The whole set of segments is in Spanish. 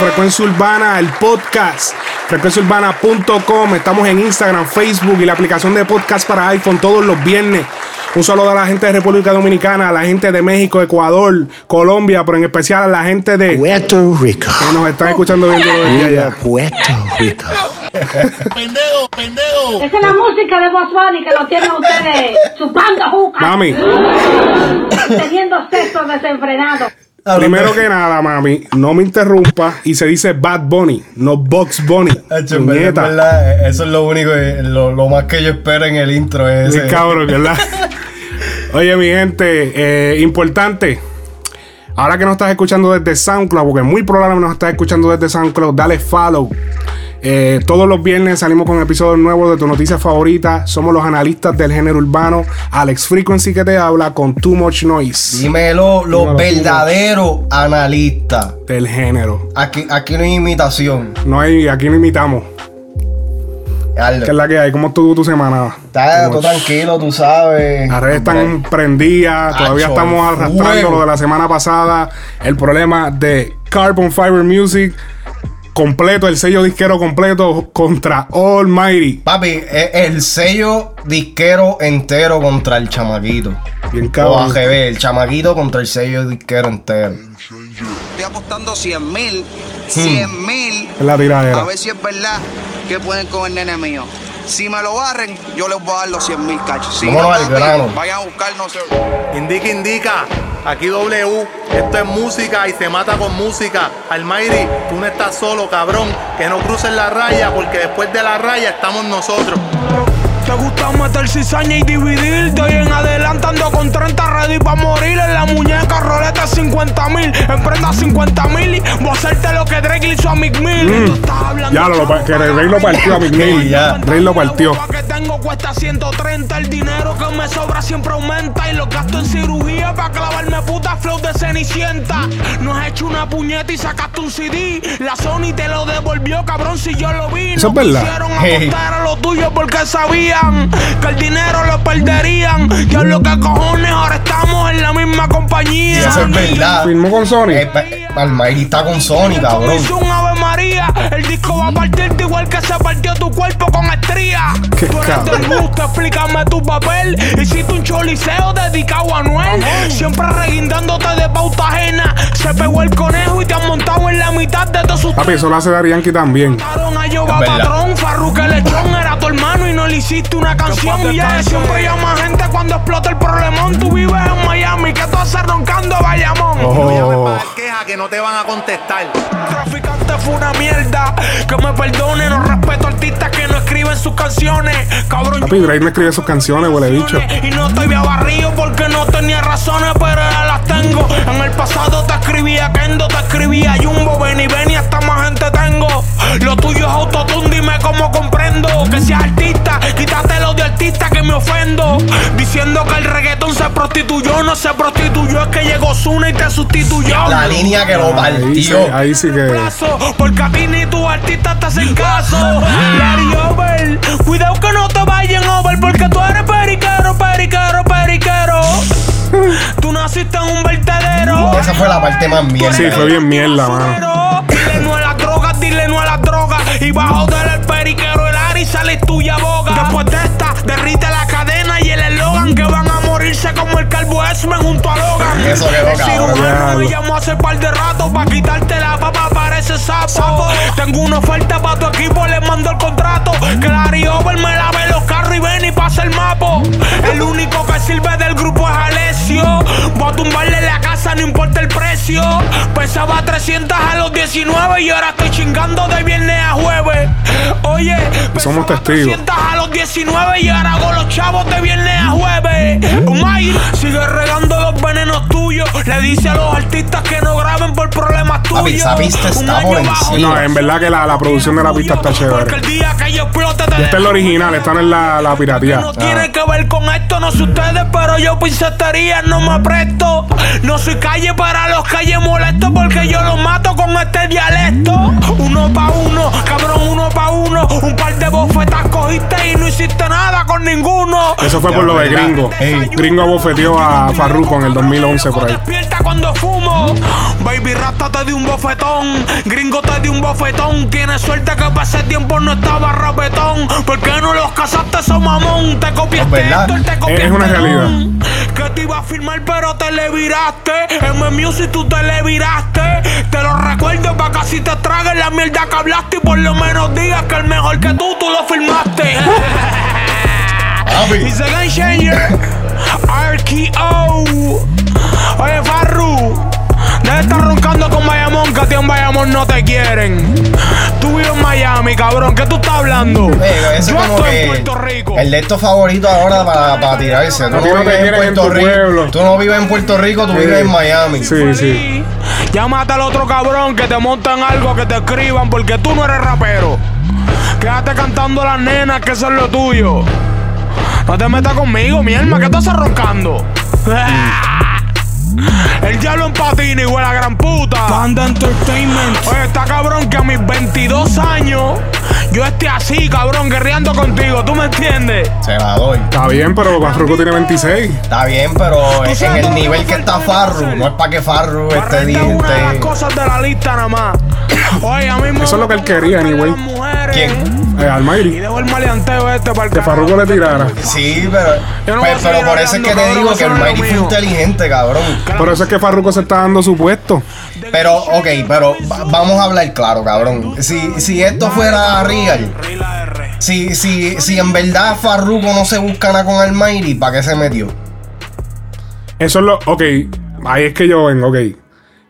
Frecuencia Urbana, el podcast. Frecuenciaurbana.com. Estamos en Instagram, Facebook y la aplicación de podcast para iPhone todos los viernes. Un saludo a la gente de República Dominicana, a la gente de México, Ecuador, Colombia, pero en especial a la gente de Puerto Rico. que nos están escuchando bien desde allá. Puerto Rico. Esa es la música de Boss Bunny que lo tienen ustedes chupando juca. Mami, Teniendo sexo desenfrenado. Primero que nada, mami, no me interrumpa y se dice Bad Bunny, no Box Bunny. En verdad, en Puñeta. verdad, eh, eso es lo único, eh, lo, lo más que yo espero en el intro es ese. cabrón, ¿verdad? Oye, mi gente, eh, importante. Ahora que nos estás escuchando desde SoundCloud, porque muy probablemente nos estás escuchando desde SoundCloud, dale follow. Eh, todos los viernes salimos con episodios nuevos de tu noticia favorita. Somos los analistas del género urbano. Alex Frequency que te habla con Too Much Noise Dímelo, los Dímelo, verdaderos analistas. del género. Aquí, aquí no hay imitación. No hay, aquí no imitamos. Dale. ¿Qué es la que hay? ¿Cómo estuvo tu semana? Está todo tranquilo, tú sabes. Las redes están prendidas, todavía Acho, estamos arrastrando fuego. lo de la semana pasada. El problema de Carbon Fiber Music completo, el sello disquero completo contra Almighty. Papi, es el sello disquero entero contra el chamaquito. Bien O cabrón. AGB, el chamaquito contra el sello disquero entero. Estoy apostando 100 mil, 100 mil, Es la a tiradera. ver si es verdad que pueden con el nene mío. Si me lo barren, yo les voy a dar los 100 mil cachos. Si Vámonos al grano. vayan a buscar, no sé. Indica, indica. Aquí W. Esto es música y se mata con música. Almighty, tú no estás solo, cabrón. Que no cruces la raya porque después de la raya estamos nosotros. Te gusta meter cizaña y dividir. Estoy en adelantando con 30 ready pa' morir. En la muñeca roleta 50 mil. En prenda 50 mil. Voy a hacerte lo que Drake le hizo a Mick Mill. Mm. Ya, lo- lo pa- que Drake lo partió a Mick Mill. Ya. Drake lo partió. Que tengo cuesta 130. El dinero que me sobra siempre aumenta. Y los gasto en cirugía para clavarme puta flow de cenicienta. No has hecho una puñeta y sacaste un CD. La Sony te lo devolvió, cabrón, si yo lo vi. Eso no es verdad. Hey. a lo tuyo porque que el dinero lo perderían. Ya lo que cojones, ahora estamos en la misma compañía. Y eso es verdad. Firmó con Sony. Eh, pa- Almighty está con Sony, cabrón. El disco va a partirte igual que se partió tu cuerpo con estría. Qué Tú eres del gusto, explícame tu papel. Hiciste un choliseo dedicado a Noel. Siempre reguindándote de pauta ajena. Se pegó el conejo y te han montado en la mitad de todos sus Papi, eso lo hace Dari Yankee también. A verdad. Patrón, Farruque Lechón era tu hermano y no le hiciste una canción. Y yeah, siempre llama gente cuando explota el problemón. Tú vives en Miami, que tú haces roncando Bayamón. No llames Oh. para dar queja que no te van a contestar. Traficante fue una mierda. Que me perdone, no respeto artistas que no escriben sus canciones. Cabrón, Papi, Drake no escribe sus canciones, huele bicho. y no estoy bien barrio porque no tenía razones, pero ahora las tengo. En el pasado te escribía Kendo, te escribía Jumbo, ven y ven y hasta más gente tengo. Lo tuyo es autotune, dime cómo comprendo. Que seas artista, quítate lo de artista que me ofendo. Diciendo que el reggaetón se prostituyó, no se prostituyó, es que llegó Zuna y te sustituyó. La línea que lo Ahí sí, partió. ahí sí que. Brazo, Porque a ti ni tus artistas te hacen caso. Larry Over, cuidado que no te vayan over, porque tú eres periquero, periquero, periquero. Tú naciste en un vertedero. Esa fue la parte más mierda. Sí, fue bien mierda, mano. Dile no a las drogas, dile no a las drogas. Y va a joder el periquero, el Ari sale tuya boga. Después de esta, derrite la cadena y el eslogan que van a morirse como el calvo Esmen junto a Logan. Eso quedó El cabrón. cirujano me llamó hace par de rato para quitarte la papa, parece sapo. Tengo una oferta para tu equipo, le mando el contrato. Que Larry Over me lave los carros y ven y pasa el mapo. El único que sirve del grupo es Alessio. Voy a tumbarle la casa, no importa el precio. Pesaba 300 a los 19 y ahora estoy chingando de viernes a jueves. Oye, Somos pesaba testigos. 300 a los 19 y ahora hago los chavos de viernes a jueves. May sigue regando los venenos tuyos. Le dice a los artistas que no graben por problemas tuyos. Papi, esa pista está por encima. No, en verdad que la, la producción de la pista está chévere. esta es la original, esta no es la, la piratía. No tiene que ver con esto, no sé ustedes, pero yo pincetería no me presto. No soy calle para los calles molestos porque yo los mato con este dialecto. Uno pa' uno, cabrón, uno pa' uno. Un par de bofetas cogiste y no hiciste nada con ninguno. Eso fue por lo de. Gringo. Ey. Gringo bofeteó a Farruko en el 2011 por ahí. Despierta cuando fumo. Baby Rasta te di un bofetón. Gringo te di un bofetón. Tienes suerte que ese tiempo no estaba rapetón. ¿Por qué no los casaste, eso mamón? Te copiaste Es verdad. esto, te copiaste Es una realidad. Que te iba a firmar, pero te le viraste. En mi music tú te le viraste. Te lo recuerdo para que así te tragues la mierda que hablaste. Y por lo menos digas que el mejor que tú, tú lo firmaste. It's a game changer. RKO. Hablando? Yo es como estoy que en Puerto Rico. el de estos favoritos ahora para, para tirarse. Tú no, vives en Puerto Rico. pueblo. Tú no vives en Puerto Rico, tú Sí. vives en Miami. Sí, sí. Llámate al otro cabrón que te montan algo, que te escriban, porque tú no eres rapero. Quédate cantando a las nenas, que eso es lo tuyo. No te metas conmigo, mi alma, que estás roncando. El diablo en patina y huele a gran puta. Panda Entertainment. Oye, está cabrón que a mis 22 años yo esté así, cabrón, guerreando contigo. ¿Tú me entiendes? Se la doy. Está bien, pero Farruko tiene 26. Está bien, pero en sabes el nivel que está Farru, no es para que Farru esté es diente. una de las cosas de la lista nada más. Oye, a mí me Eso es lo que él quería, anyway. ¿Quién? Eh, Y Almighty. dejo el maleanteo este para el Que Farruko le tirara. Sí, pero, no pues, pero por eso es que te digo que es lo fue inteligente, cabrón. Por eso es que Farruko se está dando su puesto. Pero, ok, pero va- vamos a hablar claro, cabrón. Si, si esto fuera real, si, si, si en verdad Farruko no se busca nada con Almighty, ¿para qué se metió? Eso es lo. Ok, ahí es que yo vengo, ok.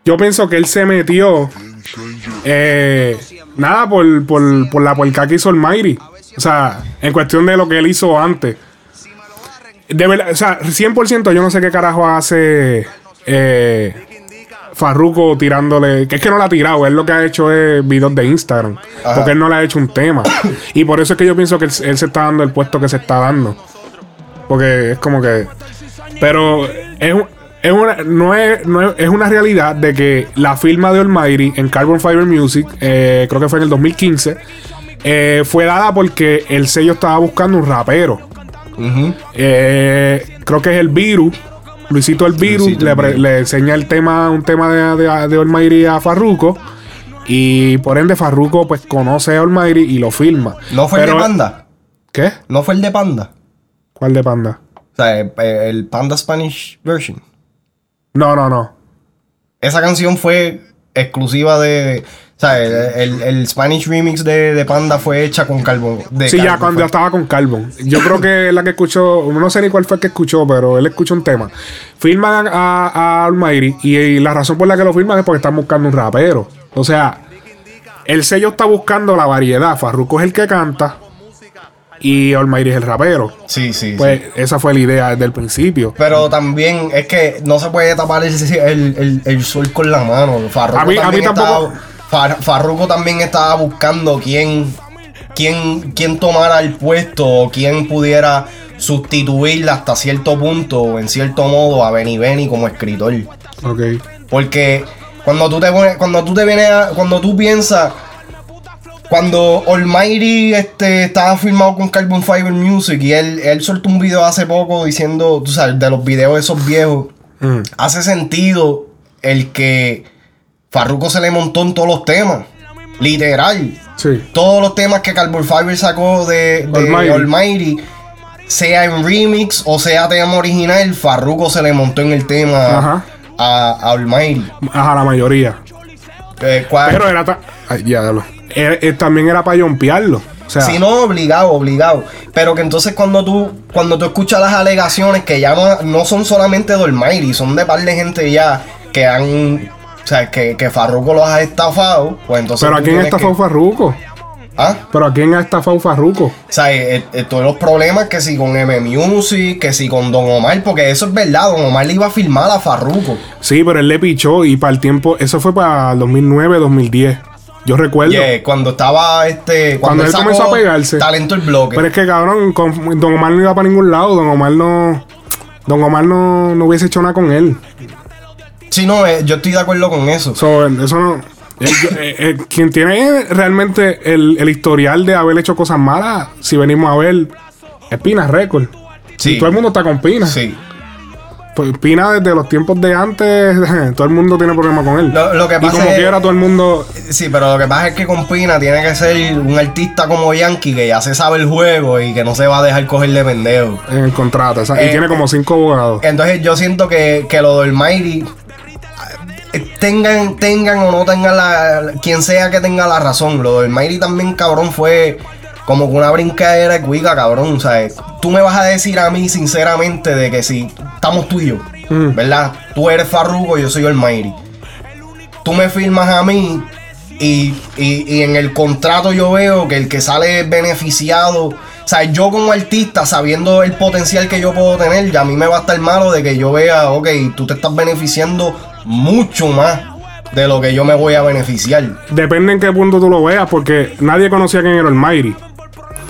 Yo pienso que él se metió. eh, nada, por, por, por la puerca que hizo Mayri. O sea, en cuestión de lo que él hizo antes. De verdad, o sea, 100% yo no sé qué carajo hace. Eh, Farruko tirándole. Que es que no la ha tirado, él lo que ha hecho es videos de Instagram. Ajá. Porque él no le ha hecho un tema. y por eso es que yo pienso que él, él se está dando el puesto que se está dando. Porque es como que. Pero es, un- es una, no es, no es, es una realidad de que la firma de Almighty en Carbon Fiber Music, eh, creo que fue en el 2015, eh, fue dada porque el sello estaba buscando un rapero. Eh, creo que es el Virus. Luisito el Virus Luisito le, pre- enseña el tema, un tema de, de, de Almighty a Farruko. Y por ende Farruko pues conoce a Almighty y lo firma. ¿No fue el de Panda? ¿Qué? ¿No fue el de Panda? ¿Cuál de Panda? O sea, eh, eh, el Panda Spanish version. No, no, no. Esa canción fue exclusiva de. O sea, el, el- el Spanish remix de, de Panda fue hecha con Carbon. De Sí, ya cuando estaba con Carbon. Yo creo que la que escuchó, no sé ni cuál fue el que escuchó, pero él escuchó un tema. Firman a, a Almighty y, y la razón por la que lo firman es porque están buscando un rapero. O sea, el sello está buscando la variedad. Farruko es el que canta y Almighty es el rapero. Sí, sí, Pues sí. esa fue la idea desde el principio. Pero también es que no se puede tapar el, el- el- el sol con la mano. Farruko A mí- a mí tampoco- estaba- Far- Farruko también estaba buscando quién, quién, quién tomara el puesto o quién pudiera sustituirla hasta cierto punto o en cierto modo a Benny Benny como escritor. Ok. Porque cuando tú te pones, cuando tú te vienes a- cuando tú piensas, cuando Almighty este, estaba firmado con Carbon Fiber Music y él, él soltó un video hace poco diciendo, tú sabes, de los videos esos viejos, Mm. hace sentido el que Farruko se le montó en todos los temas. Literal. Sí. Todos los temas que Carbon Fiber sacó de, de Almighty. Almighty. sea en remix o sea tema original, Farruko se le montó en el tema Ajá. a, a Almighty. Ajá, la mayoría. Eh, ¿cuál- Pero era ta- Ay, ya, lo- eh, eh, también era para jompearlo. O sea, Si no, obligado, obligado. Pero que entonces cuando tú, cuando tú escuchas las alegaciones que ya no, no son solamente de Almighty, son de par de gente ya que han. O sea, que, que Farruko los ha estafado. Pues entonces. pero ¿a quién tienes estafó que- Farruko? ¿Ah? Pero ¿a quién ha estafado Farruko? O sea, eh, eh, todos los problemas que si con M Music, que si con Don Omar, porque eso es verdad, Don Omar le iba a firmar a Farruko. Sí, pero él le pichó y para el tiempo, eso fue para el 2009, 2010. Yo recuerdo. Yeah, cuando estaba este. Cuando él sacó comenzó a pegarse. Talento el bloque. Pero es que cabrón, con- Don Omar no iba para ningún lado. Don Omar no. Don Omar no, no hubiese hecho nada con él. Sí, no, eh, yo estoy de acuerdo con eso. So, eso no. eh, eh, quien tiene realmente el, el historial de haber hecho cosas malas, si venimos a ver, es Pina Record. Sí. Todo el mundo está con Pina. Sí. Pues Pina desde los tiempos de antes, todo el mundo tiene problemas con él. Lo- lo que y pasa como es- quiera, todo el mundo. Sí, pero lo que pasa es que con Pina tiene que ser un artista como Yankee que ya se sabe el juego y que no se va a dejar coger de pendejo. En el contrato, o sea, y tiene como cinco abogados. Entonces yo siento que, que lo del Mighty tengan, tengan o no tengan la. Quien sea que tenga la razón. Lo del Mighty también, cabrón, fue como que una brincadera de cuica, cabrón. O sea, tú me vas a decir a mí sinceramente de que si estamos tú y yo, Mm. ¿verdad? Tú eres Farruko, yo soy el Mighty. Tú me firmas a mí y, y- y en el contrato yo veo que el que sale beneficiado, o sea, yo como artista, sabiendo el potencial que yo puedo tener, ya a mí me va a estar malo de que yo vea, ok, tú te estás beneficiando mucho más de lo que yo me voy a beneficiar. Depende en qué punto tú lo veas, porque nadie conocía quién era el Mighty.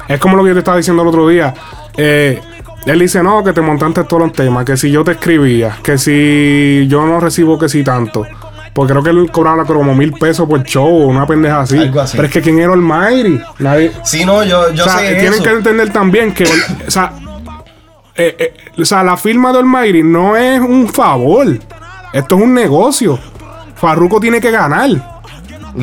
Es como lo que yo te estaba diciendo el otro día. Eh, él dice, no, que te montaste todos los temas, que si yo te escribía, que si yo no recibo que si tanto. Porque creo que él cobraba como mil pesos por show o una pendeja así. Algo así. Pero es que quién era el Mighty. Nadie. Sí, no, yo, yo o sea, sé tienen eso. que entender también que, o sea, eh, eh, o sea, la firma de Almighty no es un favor. Esto es un negocio. Farruko tiene que ganar.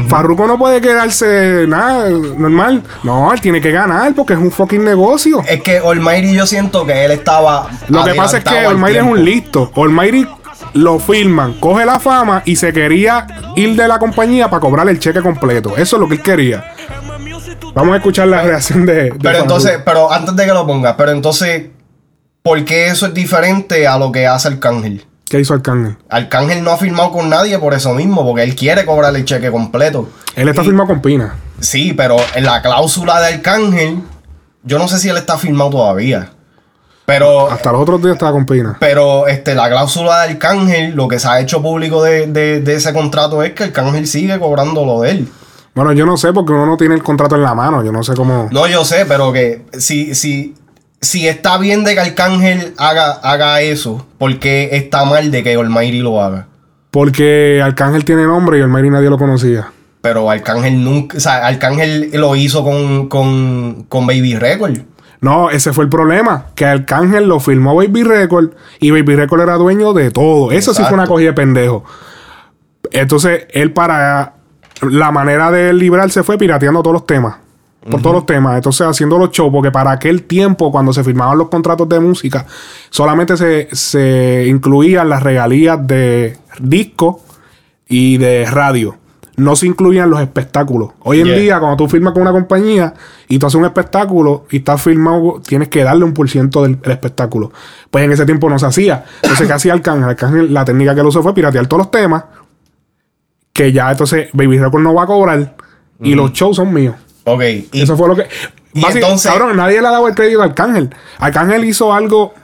Farruko no puede quedarse nada normal. No, él tiene que ganar porque es un fucking negocio. Es que Almighty yo siento que él estaba. Lo que pasa es que Almighty es un listo. Almighty lo firman, coge la fama y se quería ir de la compañía para cobrar el cheque completo. Eso es lo que él quería. Vamos a escuchar la reacción de. de Pero Farruko. entonces, pero antes de que lo ponga, pero entonces, ¿por qué eso es diferente a lo que hace Arcángel? ¿Qué hizo Arcángel? Arcángel no ha firmado con nadie por eso mismo, porque él quiere cobrar el cheque completo. Él está Y- firmado con Pina. Sí, pero en la cláusula de Arcángel, yo no sé si él está firmado todavía. Pero, Hasta los otros días estaba con Pina. pero este, la cláusula de Arcángel, lo que se ha hecho público de, de- de ese contrato es que Arcángel sigue cobrando lo de él. Bueno, yo no sé porque uno no tiene el contrato en la mano. Yo no sé cómo. No, yo sé, pero que si, si, si está bien de que Arcángel haga, haga eso, ¿por qué está mal de que Almighty lo haga? Porque Arcángel tiene nombre y el Mary nadie lo conocía. Pero Arcángel nunca, o sea, Arcángel lo hizo con, con, con Baby Record. No, ese fue el problema. Que Arcángel lo firmó Baby Record y Baby Record era dueño de todo. Eso sí fue una cogida de pendejo. Entonces, él para. La manera de él librarse fue pirateando todos los temas. Por todos los temas. Entonces, haciendo los shows. Porque para aquel tiempo, cuando se firmaban los contratos de música, solamente se, se incluían las regalías de disco y de radio. No se incluían los espectáculos. Hoy en Yeah. día, cuando tú firmas con una compañía y tú haces un espectáculo y estás firmado, tienes que darle un por ciento del, del espectáculo. Pues en ese tiempo no se hacía. Entonces, ¿qué hacía Arcángel? Arcángel, la técnica que él usó fue piratear todos los temas. Que ya entonces Baby Record no va a cobrar. Y los shows son míos. Ok. Y, Eso fue lo que. y entonces- cabrón, nadie le ha dado el crédito a Arcángel. Arcángel hizo algo.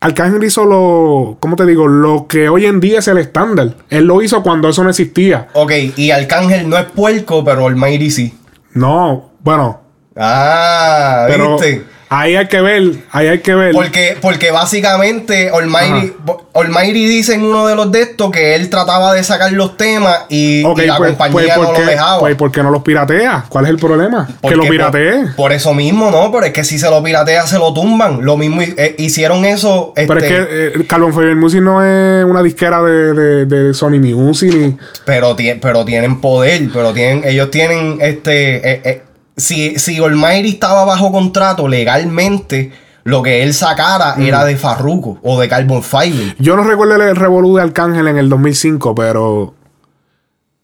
Arcángel hizo lo. ¿Cómo te digo? Lo que hoy en día es el estándar. Él lo hizo cuando eso no existía. ok, y Arcángel no es puerco, pero Almighty sí. No, bueno. Ah, Pero ¿viste? Ahí hay que ver. Ahí hay que ver. Porque, porque básicamente Almighty, Almighty dice en uno de los de estos que él trataba de sacar los temas y, Ok, y la pues, compañía pues, no ¿por lo qué, dejaba. pues, ¿por qué no los piratea? ¿Cuál es el problema? Que lo piratee. Por, eso mismo, ¿no? Pero es que si se lo piratea, se lo tumban. Lo mismo eh, hicieron eso. Pero es este, que eh, Carbon Fiber Music no es una disquera de, de, de Sony Music ni. pero, pero tienen poder, pero tienen, ellos tienen este. eh, eh, si, si Almighty estaba bajo contrato legalmente, lo que él sacara Mm. era de Farruko o de Carbon Fiber. Yo no recuerdo el revolú de Arcángel en el 2005, pero.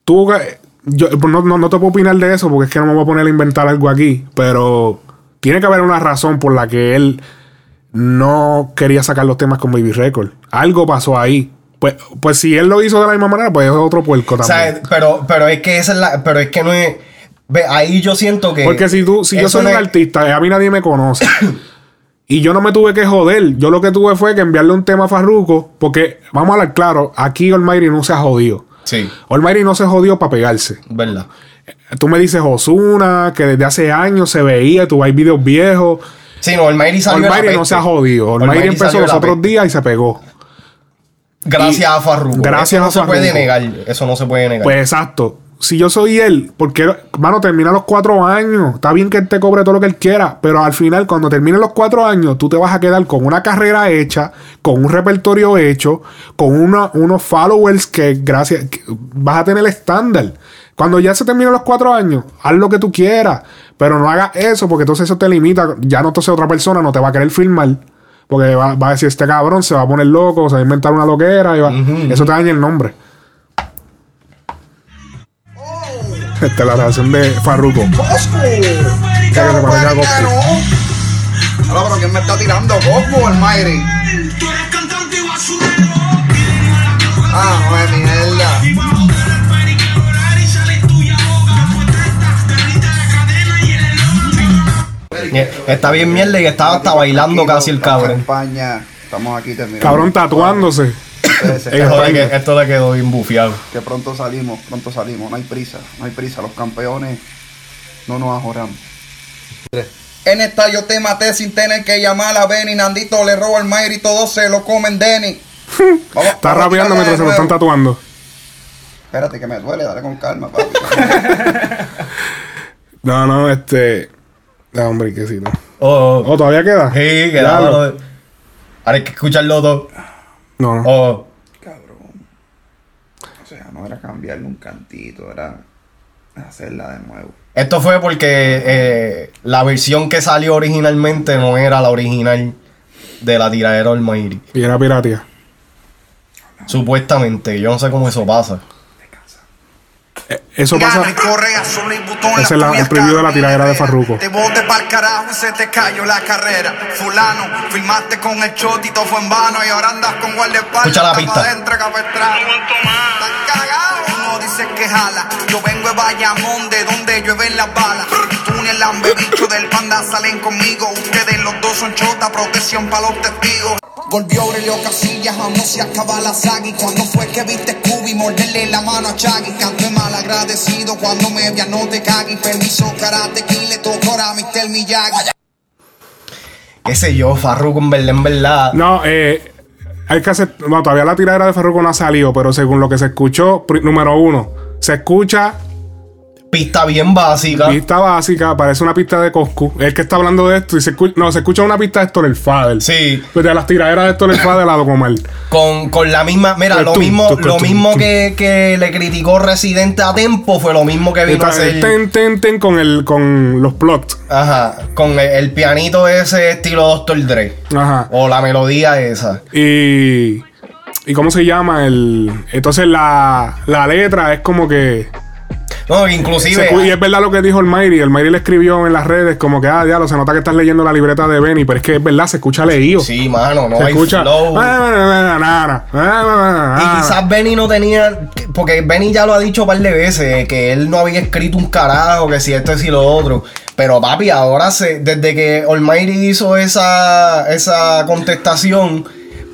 Tú. Yo pues, no, no, no te puedo opinar de eso porque es que no me voy a poner a inventar algo aquí. Pero. Tiene que haber una razón por la que él no quería sacar los temas con Baby Record. Algo pasó ahí. Pues, pues si él lo hizo de la misma manera, pues es otro puerco O también. sea, pero, pero es que esa es la. Pero es que no es. Ve, ahí yo siento que. Porque si tú, si yo soy no un es- artista, a mí nadie me conoce. y yo no me tuve que joder. Yo lo que tuve fue que enviarle un tema a Farruko. Porque, vamos a hablar claro, aquí Almighty no se ha jodido. Sí, Almighty no se jodió para pegarse. verdad. Tú me dices Osuna, que desde hace años se veía, tú hay videos viejos. Sí, no, el Mayri salió. no se ha jodido. Almighty empezó los otros días y se pegó. Gracias y- a Farruko. gracias Eso a no se puede negar. Eso no se puede negar. Pues exacto. Si yo soy él, porque, mano, termina los cuatro años. Está bien que él te cobre todo lo que él quiera, pero al final, cuando terminen los cuatro años, tú te vas a quedar con una carrera hecha, con un repertorio hecho, con una- unos followers que, gracias, que vas a tener estándar. Cuando ya se terminen los cuatro años, haz lo que tú quieras, pero no hagas eso, porque entonces eso te limita. Ya no entonces otra persona no te va a querer filmar. Porque va, va a decir, este cabrón se va a poner loco, se va a inventar una loquera, y va- eso te daña el nombre. Esta es la relación de Farruko. ¡Coscu! que se parece a Coscu. Ahora, pero ¿quién me está tirando? ¿Coscu o el Mayri? Ah, no es mierda. Está bien mierda y estaba hasta bailando casi el cabrón. España, estamos aquí terminando. Cabrón tatuándose. Que- esto le quedó bien bufiado. que pronto salimos, pronto salimos, no hay prisa, no hay prisa, los campeones no nos ajoramos. En esta yo te maté sin tener que llamar a Benny, Nandito le roba el Mayri y todos se lo comen Denny. Vamos- Está tirarle mientras se lo están tatuando. Espérate que me duele, dale con calma, papi. No, no, este. No, hombre, que sí, no. Oh, Oh, ¿todavía queda? sí, que Diablo. no, no. Ahora hay que escucharlo todo. No, no. Oh, Cabrón. O sea, no era cambiarle un cantito, era hacerla de nuevo. Esto fue porque eh, la versión que salió originalmente no era la original de la tiradera del Mayri. Y era piratia. Supuestamente, yo no sé cómo eso pasa. Eh, Eso pasa. Gana y corre azul y botón, Ese es la- el preview de la tiradera de. Farruko. Te bote pa'l carajo y se te cayó la carrera. Fulano, filmaste con el chotito, fue en vano y ahora andas con guardaespaldas. Escucha la pista. adentro, capestrano. Están cagados. Uno dice que jala. Yo vengo de Bayamón, de donde llueven las balas. Tú ni el lambe bicho del panda salen conmigo. Ustedes los dos son chota, protección para los testigos. Volvió Aurelio Casillas, aún no se acaba la saga. Y cuando fue que viste Scooby morderle la mano a Chaggy, canto mal agradecido cuando me vea no te cagues. Permiso, karate, y le tocó ahora a Mr. Miyagi. Qué sé yo, Farruko en verdad, en verdad. No, eh. Hay que hacer. No, todavía la tiradera de Farruko no ha salido, pero según lo que se escuchó, número uno, se escucha Pista bien básica. pista básica, parece una pista de Coscu. El que está hablando de esto, y se escucha, no, se escucha una pista de el Fader. Sí. Pues de las tiraderas de el Fader a Docomar. Con, con la misma, mira, El lo mismo, lo mismo que, que le criticó Residente a Tempo fue lo mismo que vino a hacer. Ten, ten, ten con, el, con los plots. Ajá, con el, pianito ese estilo Dr. Dre. Ajá. O la melodía esa. Y. ¿Y cómo se llama? El, entonces la, la letra es como que. No, inclusive. y es verdad lo que dijo el Mayri. El Mayri le escribió en las redes como que, ah, diablo, se nota que estás leyendo la libreta de Benny, pero es que es verdad, se escucha leído. Sí, mano, no se hay escucha. flow. Ah, Y quizás Benny no tenía. Porque Benny ya lo ha dicho un par de veces. Que él no había escrito un carajo. Que si esto y si lo otro. Pero papi, ahora se, desde que Almighty hizo esa, esa contestación.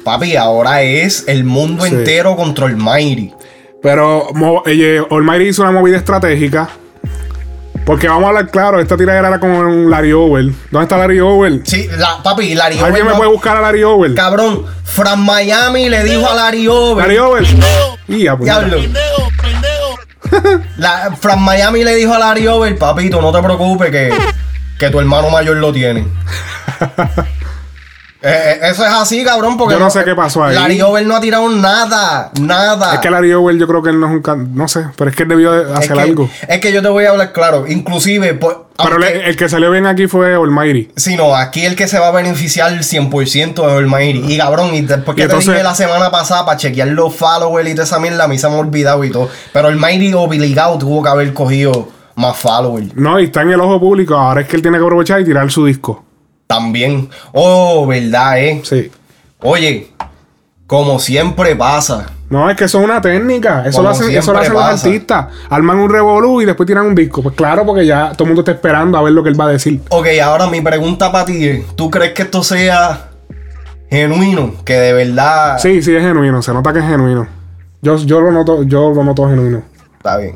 Papi, ahora es el mundo Sí. entero contra Almighty. Pero Almighty hizo una movida estratégica. Porque vamos a hablar claro, esta tiradera era con Larry Over. ¿Dónde está Larry Over? Sí, la, papi, Larry ¿Alguien Over me no- puede buscar a Larry Over? Cabrón, Fran Miami le dijo a Larry Over. Larry Over. Pues, Diablo. La, Fran Miami le dijo a Larry Over, papito, no te preocupes que, que tu hermano mayor lo tiene. Eh, eh, eso es así, cabrón, porque Yo no sé qué pasó ahí. Larry Over no ha tirado nada, nada. Es que Larry Over yo creo que él no es un can- No sé, pero es que él debió Es hacer que- algo. es que yo te voy a hablar claro, inclusive, pues, Pero aunque- el que salió bien aquí fue Almighty. Si no, aquí el que se va a beneficiar 100% es Almighty. Y cabrón, y después que entonces- te dije la semana pasada para chequear los followers y toda esa mierda, a mí se me ha olvidado y todo. Pero Almighty obligado tuvo que haber cogido más followers. No, y está en el ojo público. Ahora es que él tiene que aprovechar y tirar su disco. También. Oh, verdad, eh. Sí. Oye, como siempre pasa, No, es que eso es una técnica. Eso Como lo hacen, eso lo hacen los artistas. Arman un revolú y después tiran un disco. Pues claro, porque ya todo el mundo está esperando a ver lo que él va a decir. Ok, ahora mi pregunta para ti es, ¿tú crees que esto sea genuino? Que de verdad... Sí, sí, es genuino. Se nota que es genuino. Yo, yo lo noto, yo lo noto genuino. Está bien.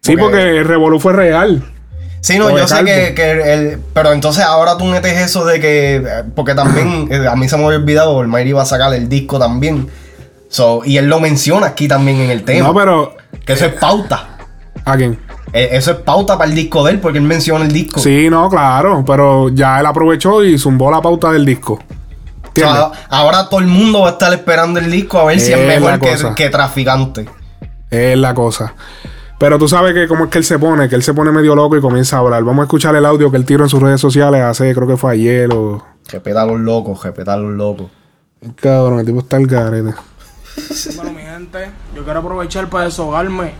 Sí, porque el revolú fue real. Sí, no, yo sé que, que el... Pero entonces ahora tú metes eso de que... eh, Porque también eh, a mí se me había olvidado, el Mayri iba a sacar el disco también. So, y él lo menciona aquí también en el tema. No, pero. Que eso es pauta. ¿A quién? Eh, Eso es pauta para el disco de él porque él menciona el disco. Sí, no, claro. Pero ya él aprovechó y zumbó la pauta del disco. O ¿Entiendes? sea, ahora todo el mundo va a estar esperando el disco a ver si es mejor que, que Traficante. Es la cosa. Pero tú sabes que cómo es que él se pone, que él se pone medio loco y comienza a hablar. Vamos a escuchar el audio que él tiró en sus redes sociales hace, creo que fue ayer o. Respeta a los locos, respeta a los locos. Cabrón, el tipo está el garete. Bueno, mi gente, yo quiero aprovechar para desahogarme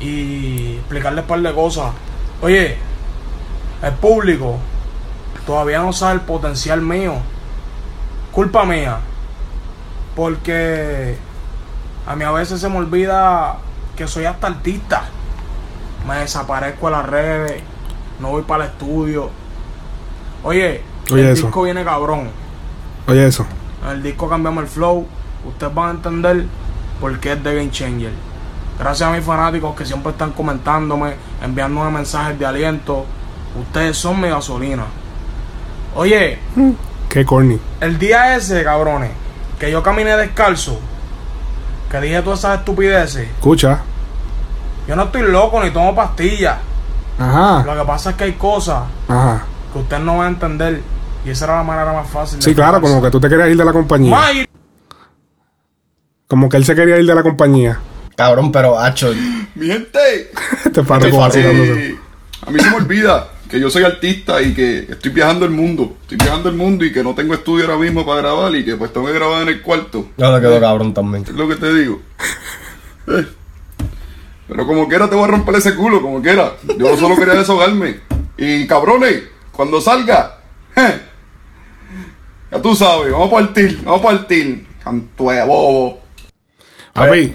y explicarles un par de cosas. Oye, el público todavía no sabe el potencial mío. Culpa mía. Porque a mí a veces se me olvida que soy hasta artista. Me desaparezco a las redes, no voy para el estudio. Oye, Oye, el eso. disco viene cabrón. Oye, eso. En el disco cambiamos el flow. Ustedes van a entender por qué es The Game Changer. Gracias a mis fanáticos que siempre están comentándome, enviándome mensajes de aliento. Ustedes son mi gasolina. Oye, Qué corny. el día ese, cabrones, que yo caminé descalzo, que dije todas esas estupideces, Escucha. yo no estoy loco ni tomo pastillas. Ajá. Lo que pasa es que hay cosas Ajá. que ustedes no van a entender. Y esa era la manera más fácil de Sí, claro, como que tú te querías ir de la compañía. Mayri, Como que él se quería ir de la compañía. Cabrón, pero hacho, Mi gente, Este párrafo vacilándose. a mí se me olvida que yo soy artista y que estoy viajando el mundo. Estoy viajando el mundo y que no tengo estudio ahora mismo para grabar y que pues tengo que grabar en el cuarto. no le quedó cabrón también. Es lo que te digo. Eh. Pero como quiera te voy a romper ese culo, como quiera. Yo solo quería desahogarme. Y cabrones, cuando salga, eh, ya tú sabes, vamos a partir, vamos a partir. Canto de bobo. Papi.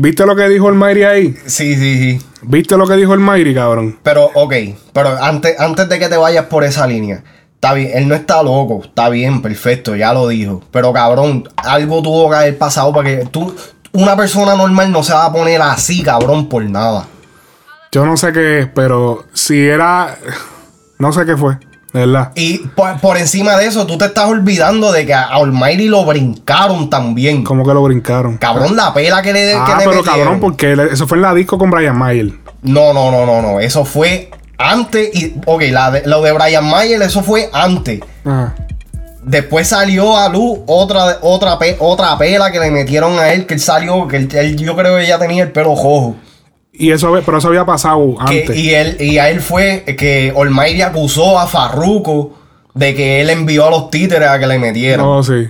¿Viste lo que dijo el Mayri ahí? Sí, sí, sí. ¿Viste lo que dijo el Mayri, cabrón? Pero, ok, pero antes, antes de que te vayas por esa línea, está bien, él no está loco, está bien, perfecto, ya lo dijo. Pero cabrón, algo tuvo que haber pasado para que tú, una persona normal no se va a poner así, cabrón, por nada. Yo no sé qué es, pero si era. No sé qué fue, verdad. Y por, por encima de eso, tú te estás olvidando de que a Almighty lo brincaron también. Como que lo brincaron. Cabrón, la pela que le, que Ah, le pero metieron. cabrón, porque eso fue en la disco con Brian Mayer. No, no, no, no, no. Eso fue antes. Y, ok, la de- lo de Brian Mayer, eso fue antes. Ajá. Después salió a luz otra, otra, otra pela que le metieron a él, que él salió, que él, él- yo creo que ya tenía el pelo rojo. Y eso, pero eso había pasado Que- antes. y, él, y a él fue que Olmairi acusó a Farruko de que él envió a los títeres a que le metieran. No, sí.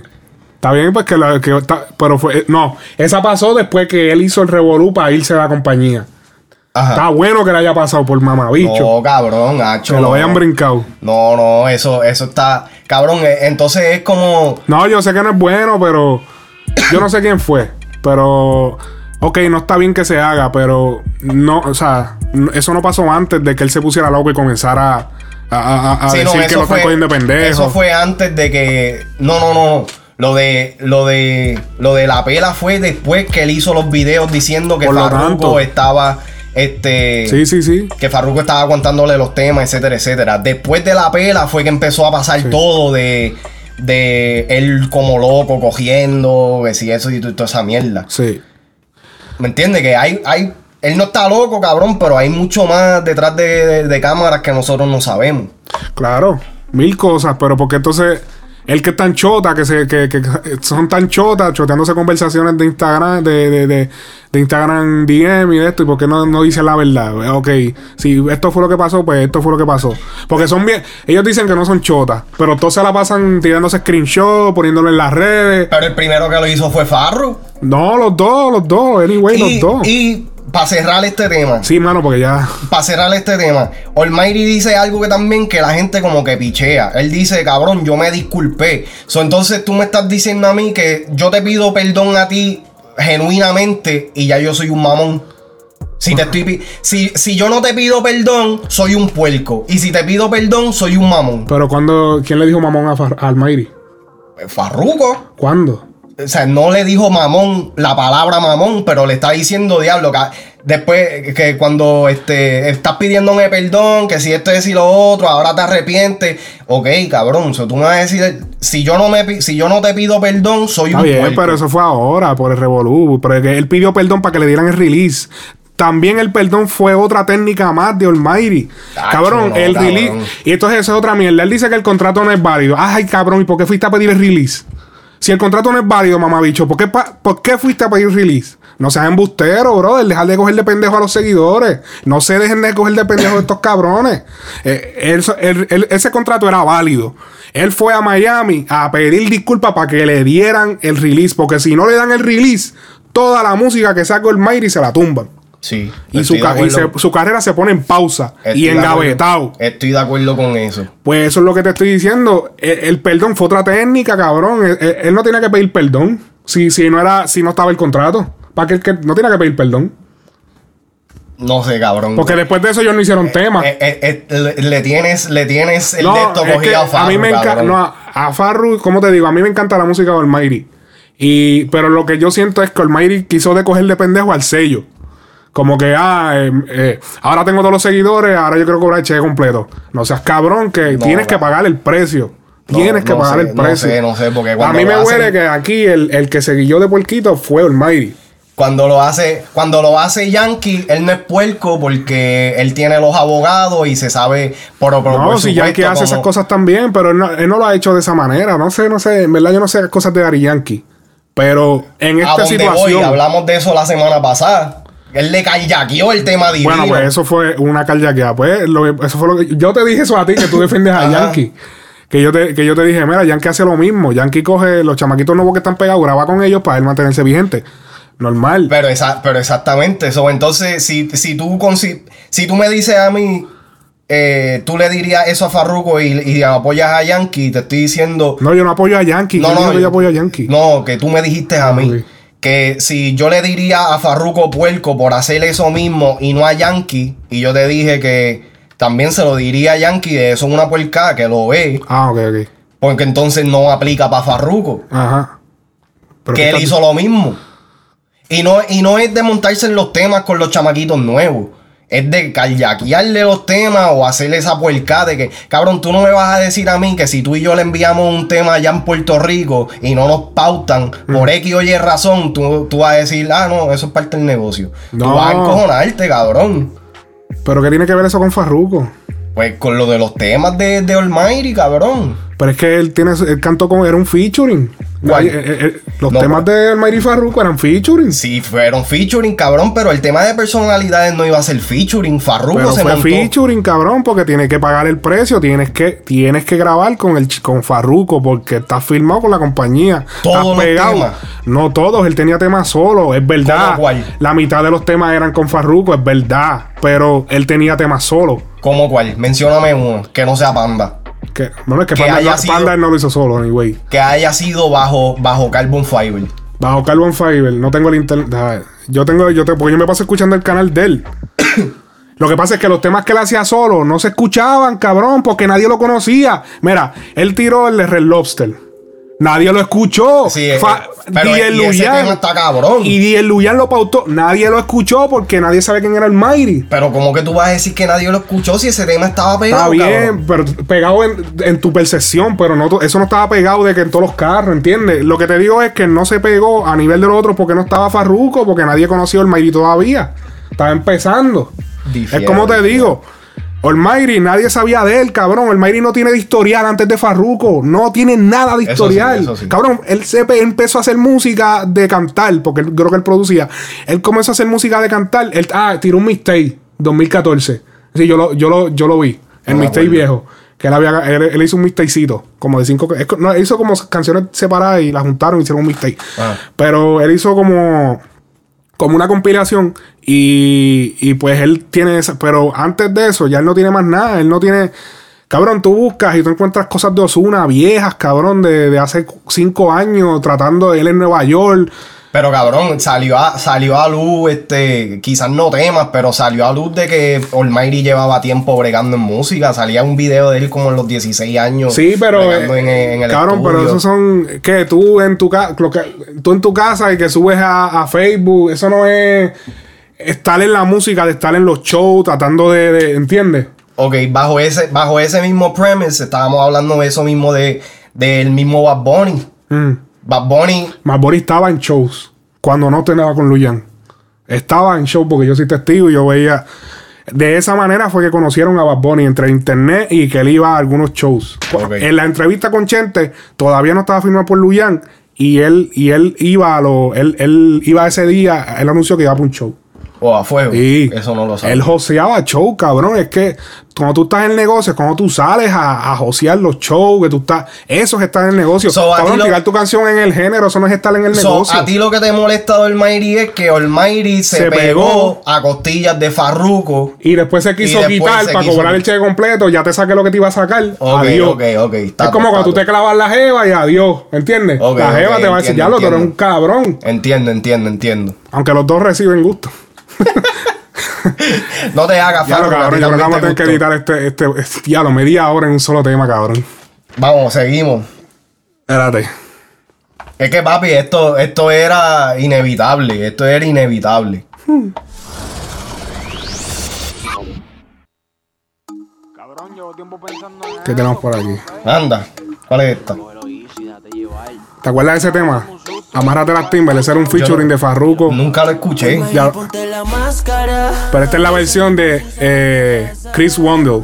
Está bien, pues que, la, que está- pero fue. No, esa pasó después que él hizo el revolú para irse de la compañía. Ajá. Está bueno que le haya pasado por mamabicho. No, cabrón, hacho. que lo hayan brincado. No, no, eso, eso está. Cabrón, eh, entonces es como. No, yo sé que no es bueno, pero. Yo no sé quién fue. Pero. Ok, no está bien que se haga, pero. No, o sea, eso no pasó antes de que él se pusiera loco y comenzara a, a- a- a Sí, no, decir que lo están fue- cogiendo de pendejo. Eso fue antes de que. No, no, no. Lo de, lo de, lo de la pela fue después que él hizo los videos diciendo que Farruko estaba, este, Sí, sí, sí. que Farruko estaba aguantándole los temas, etcétera, etcétera. Después de la pela fue que empezó a pasar todo de, de él como loco cogiendo, que si eso y toda esa mierda. Sí. ¿Me entiendes? Que hay, hay, él no está loco, cabrón, pero hay mucho más detrás de, de- de cámaras que nosotros no sabemos. Claro, mil cosas, pero porque entonces el que es tan chota, que se que, que son tan chotas, choteándose conversaciones de Instagram, de, de, de, de Instagram DM y de esto, y por qué no, no dicen la verdad. Ok, si esto fue lo que pasó, pues esto fue lo que pasó. Porque son bien, ellos dicen que no son chotas, pero todos se la pasan tirándose screenshot, poniéndolo en las redes. Pero el primero que lo hizo fue Farru. No, los dos, los dos, anyway, y, los dos. y para cerrar este tema. Sí, mano, porque ya. Para cerrar este tema, Almighty dice algo que también que la gente como que pichea. Él dice, cabrón, yo me disculpé. So, entonces tú me estás diciendo a mí que yo te pido perdón a ti genuinamente y ya yo soy un mamón. Si, te estoy, si, si yo no te pido perdón, soy un puerco. Y si te pido perdón, soy un mamón. Pero cuando. ¿Quién le dijo mamón a, Far- a Almighty? Farruko. ¿Cuándo? O sea, no le dijo mamón la palabra mamón, pero le está diciendo diablo. que después que cuando este, estás pidiéndome perdón, que si esto es y lo otro, ahora te arrepientes. Ok, cabrón. so tú me vas a decir, si yo no, me, si yo no te pido perdón, soy Está un bien, puerco. pero eso fue ahora, por el Revolú. Pero él pidió perdón para que le dieran el release. También el perdón fue otra técnica más de Almighty. Tacho, cabrón, no, el cabrón. release. Y entonces eso es otra mierda. Él dice que el contrato no es válido. Ay, cabrón, ¿y por qué fuiste a pedir el release? Si el contrato no es válido, mamabicho, ¿por qué, ¿por qué fuiste a pedir release? No seas embustero, brother. Dejar de coger de pendejo a los seguidores. No se dejen de coger de pendejo a estos cabrones. Eh, ese contrato era válido. Él fue a Miami a pedir disculpas para que le dieran el release. Porque si no le dan el release, toda la música que sacó el Mayri se la tumban. Sí. Y, su, ca- y se- su carrera se pone en pausa Estoy y de engavetado. Estoy de acuerdo con eso. Pues eso es lo que te estoy diciendo. El, el perdón fue otra técnica, cabrón. Él, él- él no tenía que pedir perdón si, si no era, si no estaba el contrato. Para que, que no tiene que pedir perdón. No sé, cabrón. Porque después de eso ellos no hicieron tema. Eh, eh, eh, le, le tienes, le tienes el no, de es que cogido a Farru, a mí me encanta. No, a, a Farru, como te digo, a mí me encanta la música de Almighty. Y, pero lo que yo siento es que Almighty quiso de coger de pendejo al sello. Como que, ah, eh, eh, ahora tengo todos los seguidores, ahora yo quiero cobrar el cheque completo. No seas cabrón, que No, tienes que no. pagar el precio. No, Tienes que no pagar sé, el no precio. sé, no sé, porque A mí me huele hacen- que aquí el, el que se guilló de puerquito fue Almighty. Cuando lo hace, cuando lo hace Yankee, él no es puerco porque él tiene los abogados y se sabe por, por, No, por si Yankee hace cómo- esas cosas también, pero él no, él no lo ha hecho de esa manera. No sé, no sé. En verdad, yo no sé cosas de Ari Yankee. Pero en a esta dónde situación. voy, hablamos de eso la semana pasada. Él le callaqueó el tema divino. Bueno, pues eso fue una carjaquea. Pues lo que- eso fue lo que. Yo te dije eso a ti, que tú defiendes a. Yankee. Que yo, te, que yo te dije, mira, Yankee hace lo mismo. Yankee coge los chamaquitos nuevos que están pegados, graba con ellos para él mantenerse vigente. Normal. Pero, esa- pero exactamente eso. Entonces, si, si, tú, si tú me dices a mí, eh, tú le dirías eso a Farruko y, y apoyas a Yankee, te estoy diciendo... no, yo no apoyo a Yankee. No, ¿Quién no, yo yo- apoyo a Yankee. No, que tú me dijiste a mí. Que si yo le diría a Farruko Puerco por hacer eso mismo y no a Yankee, y yo te dije que también se lo diría a Yankee de eso es una puerca que lo ve, Ah, ok, ok. porque entonces no aplica para Farruko. Ajá. Pero que ¿qué él hizo lo mismo. Y no, y no es de montarse en los temas con los chamaquitos nuevos. Es de callaquearle los temas o hacerle esa puerca de que, cabrón, tú no me vas a decir a mí que si tú y yo le enviamos un tema allá en Puerto Rico y no nos pautan Mm. por X o Y razón, tú, tú vas a decir, ah, no, eso es parte del negocio. Tú No. vas a encojonarte, cabrón. Pero ¿qué tiene que ver eso con Farruko? Pues con lo de los temas de, de Almighty, cabrón. Pero es que él tiene él cantó con era un featuring. Eh, eh, eh, los No, temas de Almighty Farruko eran featuring. Sí, fueron featuring, cabrón, pero el tema de personalidades no iba a ser featuring. Farruko Pero se fue montó. featuring, cabrón, porque tienes que pagar el precio, tienes que, tienes que grabar con el con Farruko, porque estás firmado con la compañía. Todos estás los pegado. temas. No todos, él tenía temas solo, es verdad. ¿Cómo cuál? La mitad de los temas eran con Farruko, es verdad. Pero él tenía temas solo. ¿Cómo cuál? Mencióname uno, que no sea Panda. Que, bueno, es que, Que Panda, haya no, sido- Panda él no lo hizo solo, anyway. Que haya sido bajo, bajo Carbon Fiber. Bajo Carbon Fiber, no tengo el internet. Yo tengo, yo te, porque yo me paso escuchando el canal de él. Lo que pasa es que los temas que él hacía solo no se escuchaban, cabrón, porque nadie lo conocía. Mira, él tiró el de Red Lobster. Nadie lo escuchó. Sí, eh, Fa- pero y ese Luyan- tema está cabrón. Y Diez Luyan lo pautó. Nadie lo escuchó porque nadie sabe quién era el Mighty. Pero como que tú vas a decir que nadie lo escuchó si ese tema estaba pegado, Está bien, cabrón? pero pegado en, en tu percepción, pero no eso no estaba pegado de que en todos los carros, ¿entiendes? Lo que te digo es que no se pegó a nivel de los otros porque no estaba Farruko, porque nadie conoció el Mighty todavía. Estaba empezando. Es como te digo. Almighty, nadie sabía de él, cabrón. Almighty no tiene de historial antes de Farruko. No tiene nada de Eso sí, historial. eso sí. Cabrón, él se empezó a hacer música de cantar, porque él- creo que él producía. Él comenzó a hacer música de cantar. Él, ah, tiró un mixtape 2014. Sí, yo lo, yo lo, yo lo vi. El No viejo. Que él, había, él, él hizo un mixtapecito, como de cinco. no, él hizo como canciones separadas y las juntaron y hicieron un mixtape. Ah. Pero él hizo como como una compilación Y, y pues él tiene esa. Pero antes de eso, ya él no tiene más nada. Él no tiene. Cabrón, tú buscas y tú encuentras cosas de Osuna viejas, cabrón, de, de hace cinco años, tratando de él en Nueva York. Pero cabrón, salió a, salió a luz, este, quizás no temas, pero salió a luz de que Almighty llevaba tiempo bregando en música. Salía un video de él como en los 16 años. Sí, pero. eh, en, en el cabrón, pero esos son. que Tú en tu casa. Tú en tu casa y que subes a, a Facebook. Eso no es. Estar en la música, de estar en los shows, tratando de. de- ¿Entiendes? Ok, bajo ese, bajo ese mismo premise, estábamos hablando de eso mismo de del mismo Bad Bunny. Mm. Bad Bunny, Marbury estaba en shows cuando no tenía con Luyan. Estaba en shows porque yo soy testigo y yo veía. De esa manera fue que conocieron a Bad Bunny entre internet y que él iba a algunos shows. En la entrevista con Chente todavía no estaba firmado por Luyan y él y él iba a lo él, él iba ese día, él anunció que iba para un show. O a fuego. Y Eso no lo sabía. Él joseaba show, cabrón. Es que cuando tú estás en el negocio, cuando tú sales a, a josear los shows, que tú estás. Eso es estar en el negocio. So, cabrón, lo- tirar tu canción en el género, eso no es estar en el So, negocio. a ti lo que te molesta de Almighty es que Almighty se, Se pegó, pegó. a costillas de Farruko. Y después se quiso quitar para quiso cobrar el cheque completo. Ya te saqué lo que te iba a sacar. Ok, adiós. ok, ok. está es como cuando tú te clavas la jeva y adiós. ¿Entiendes? La jeva te va a decir, ya lo, tú eres un cabrón. Entiendo, entiendo, entiendo. Aunque los dos reciben gusto. No te hagas Ya lo cabrón, yo creo que vamos a te tener que editar este, este, ya lo media hora en un solo tema, cabrón. Vamos, seguimos. Espérate. Es que papi, esto, esto era inevitable. Esto era inevitable. ¿Qué tenemos por aquí? Anda, ¿cuál es esta? ¿Te acuerdas de ese tema? Amárrate las timbas, ese era un featuring de Farruko. Nunca lo escuché. Ya- pero esta es la versión de eh, Chris Wondle.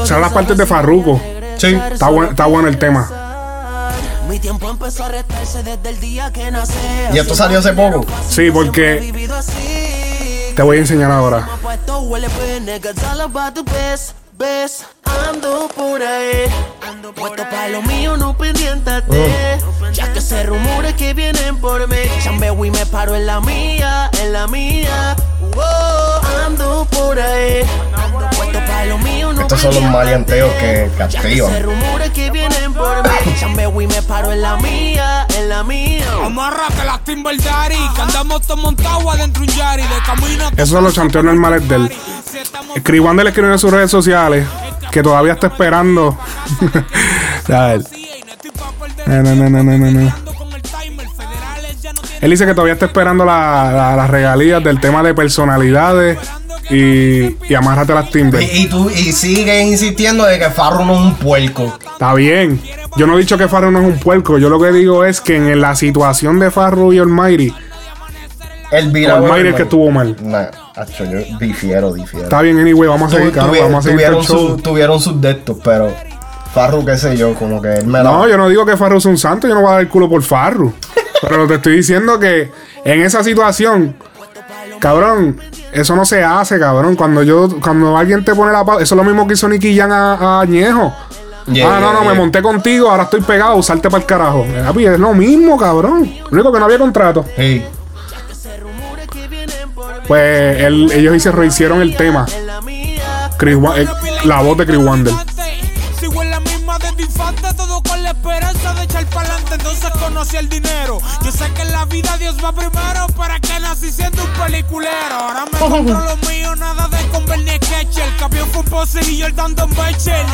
O sea, las partes de Farruko. Sí. Está, buen- está bueno el tema. Mi tiempo empezó a restarse desde el día que nací. Y esto salió hace poco. Sí, porque te voy a enseñar ahora. Best. Ando por ahí, ando puesto para lo mío, no pendiéntate. Ya que se rumores que vienen por mí. Chambeo y me paro en la mía, en la mía. Wow, ando por ahí, ando Estos son los maleanteos que que castigan. se rumores que vienen por mí. Chambeo y me paro en la mía, en la mía. Amarrate las Timber Daddy, que andamos todos montados adentro un Yari de camino. Esos son los chanteos normales de él. Chris Wondle escribió en sus redes sociales que todavía está esperando. A ver. No, no, no, no, no, no, no. Él dice que todavía está esperando la- la- las regalías del tema de personalidades y, y amárrate las timbres. Y, y tú y sigues insistiendo de que Farro no es un puerco. Está bien. Yo no he dicho que Farru no es un puerco. Yo lo que digo es que en la situación de Farru y Almighty, El Almighty es que estuvo mal. Nah, acho, yo difiero, difiero. Está bien, anyway, vamos a seguir, tuvi- vamos a seguir tuvieron, el show. su- tuvieron sus de estos, pero Farru, qué sé yo, como que él me la. No, yo no digo que Farru es un santo, yo no voy a dar el culo por Farru. Pero te estoy diciendo que en esa situación, cabrón, eso no se hace, cabrón. Cuando yo, cuando alguien te pone la pausa, eso es lo mismo que hizo Nicky Jam a, a Ñejo. Yeah, ah, no, no, yeah. me monté contigo, ahora estoy pegado, usarte para el carajo. Eh, es lo mismo, cabrón. Lo único que no había contrato. Sí. Pues él- ellos hicieron, hicieron el tema. Chris eh, la voz de Chris Wander. La esperanza de echar para adelante. Entonces conocí el dinero. Yo sé que en la vida Dios va primero. Para que nací siendo un peliculero. Ahora me compro lo mío, nada de comer ni sketch. El camión fue un pose y yo el dando un Bechel.